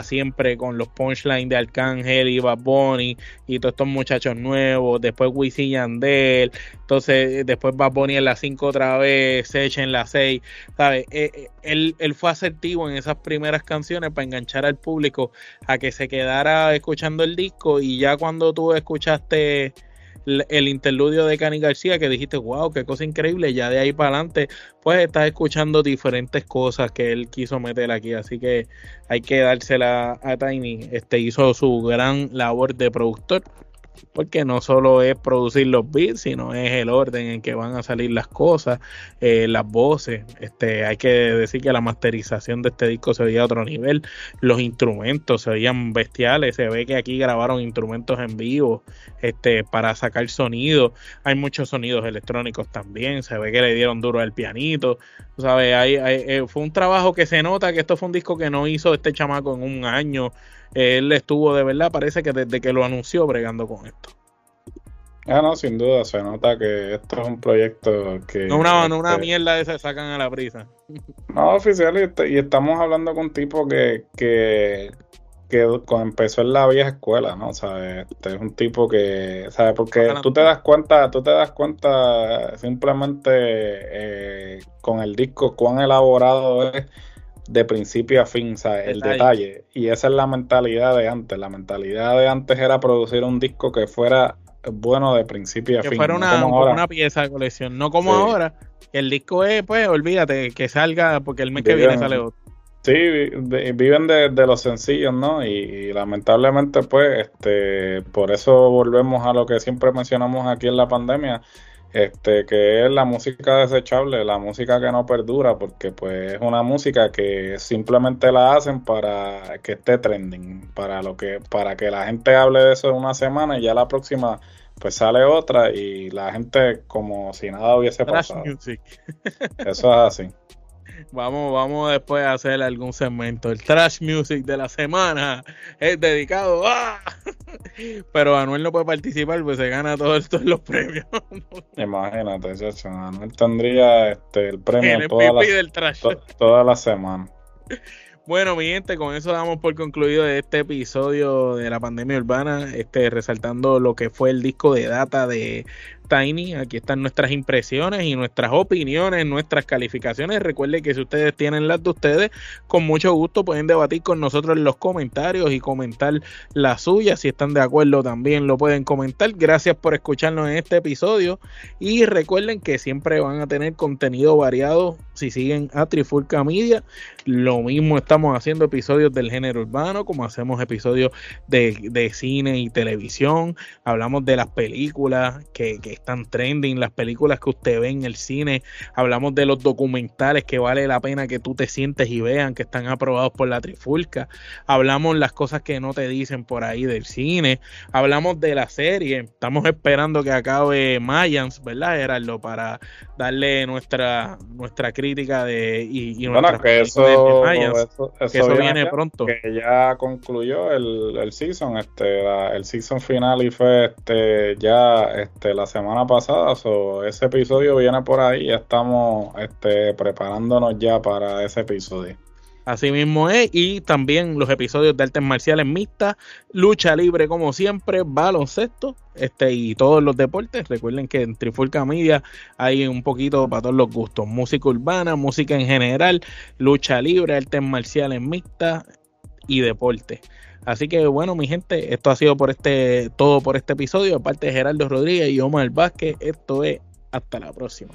siempre con los punchlines de Arcángel y Bad Bunny y todos estos muchachos nuevos, después Wisin Yandel, entonces después Bad Bunny en la 5 otra vez, Secha en la 6, ¿sabes? Eh, eh, él, él, fue asertivo en esas primeras canciones para enganchar al público a que se quedara escuchando el disco y ya cuando tú escuchaste el interludio de Cani García que dijiste, wow, qué cosa increíble, ya de ahí para adelante, pues estás escuchando diferentes cosas que él quiso meter aquí, así que hay que dársela a Tiny, este hizo su gran labor de productor porque no solo es producir los beats, sino es el orden en que van a salir las cosas, eh, las voces. Este, hay que decir que la masterización de este disco se veía a otro nivel, los instrumentos se veían bestiales, se ve que aquí grabaron instrumentos en vivo este, para sacar sonido. Hay muchos sonidos electrónicos también, se ve que le dieron duro al pianito. ¿sabes? Eh, fue un trabajo que se nota que esto fue un disco que no hizo este chamaco en un año él estuvo de verdad, parece que desde que lo anunció bregando con esto. Ah, no, sin duda, se nota que esto es un proyecto que... No una, no una este, mierda de se sacan a la prisa. No, oficial, y, estamos hablando con un tipo que, que, que empezó en la vieja escuela, ¿no? O sea, este es un tipo que, ¿sabes? Porque tú te das cuenta, tú te das cuenta simplemente eh, con el disco cuán elaborado es de principio a fin, ¿sabes? El detalle. Y esa es la mentalidad de antes. La mentalidad de antes era producir un disco que fuera bueno de principio a fin. Que fuera una, una, pieza de colección, no como ahora. El disco es, pues, olvídate, que salga, porque el mes que viene sale otro. Sí, viven de, los sencillos, ¿no? Y, lamentablemente, pues, este, por eso volvemos a lo que siempre mencionamos aquí en la pandemia este que es la música desechable, la música que no perdura, porque pues es una música que simplemente la hacen para que esté trending, para lo que para que la gente hable de eso en una semana y ya la próxima pues sale otra y la gente como si nada hubiese pasado. Eso es así. Vamos, vamos después a hacer algún segmento. El trash music de la semana es dedicado a. Pero Anuel no puede participar, pues se gana todos, los premios. Imagínate, chacho. Anuel tendría este, el premio toda, la, toda la semana. Bueno, mi gente, con eso damos por concluido este episodio de la pandemia urbana, este resaltando lo que fue el disco de data de Tiny. Aquí están nuestras impresiones y nuestras opiniones, nuestras calificaciones. Recuerden que si ustedes tienen las de ustedes, con mucho gusto pueden debatir con nosotros en los comentarios y comentar las suyas. Si están de acuerdo, también lo pueden comentar. Gracias por escucharnos en este episodio. Y recuerden que siempre van a tener contenido variado si siguen a Trifulca Media. Lo mismo estamos haciendo episodios del género urbano, como hacemos episodios de, de cine y televisión. Hablamos de las películas que, que están trending, las películas que usted ve en el cine, hablamos de los documentales que vale la pena que tú te sientes y vean que están aprobados por la trifulca, hablamos las cosas que no te dicen por ahí del cine, hablamos de la serie, estamos esperando que acabe Mayans, ¿verdad, Gerardo? Para darle nuestra, nuestra crítica de y, bueno, que eso, eso, viene pronto. Que ya concluyó el, el season, este, el season final y fue este ya este la semana pasada, so, ese episodio viene por ahí, ya estamos este, preparándonos ya para ese episodio. Así mismo es, y también los episodios de artes marciales mixtas, lucha libre como siempre, baloncesto, este y todos los deportes. Recuerden que en Trifulca Media hay un poquito para todos los gustos, música urbana, música en general, lucha libre, artes marciales mixtas y deporte. Así que bueno, mi gente, esto ha sido por este todo por este episodio. Aparte de Gerardo Rodríguez y Omar Vázquez, esto es hasta la próxima.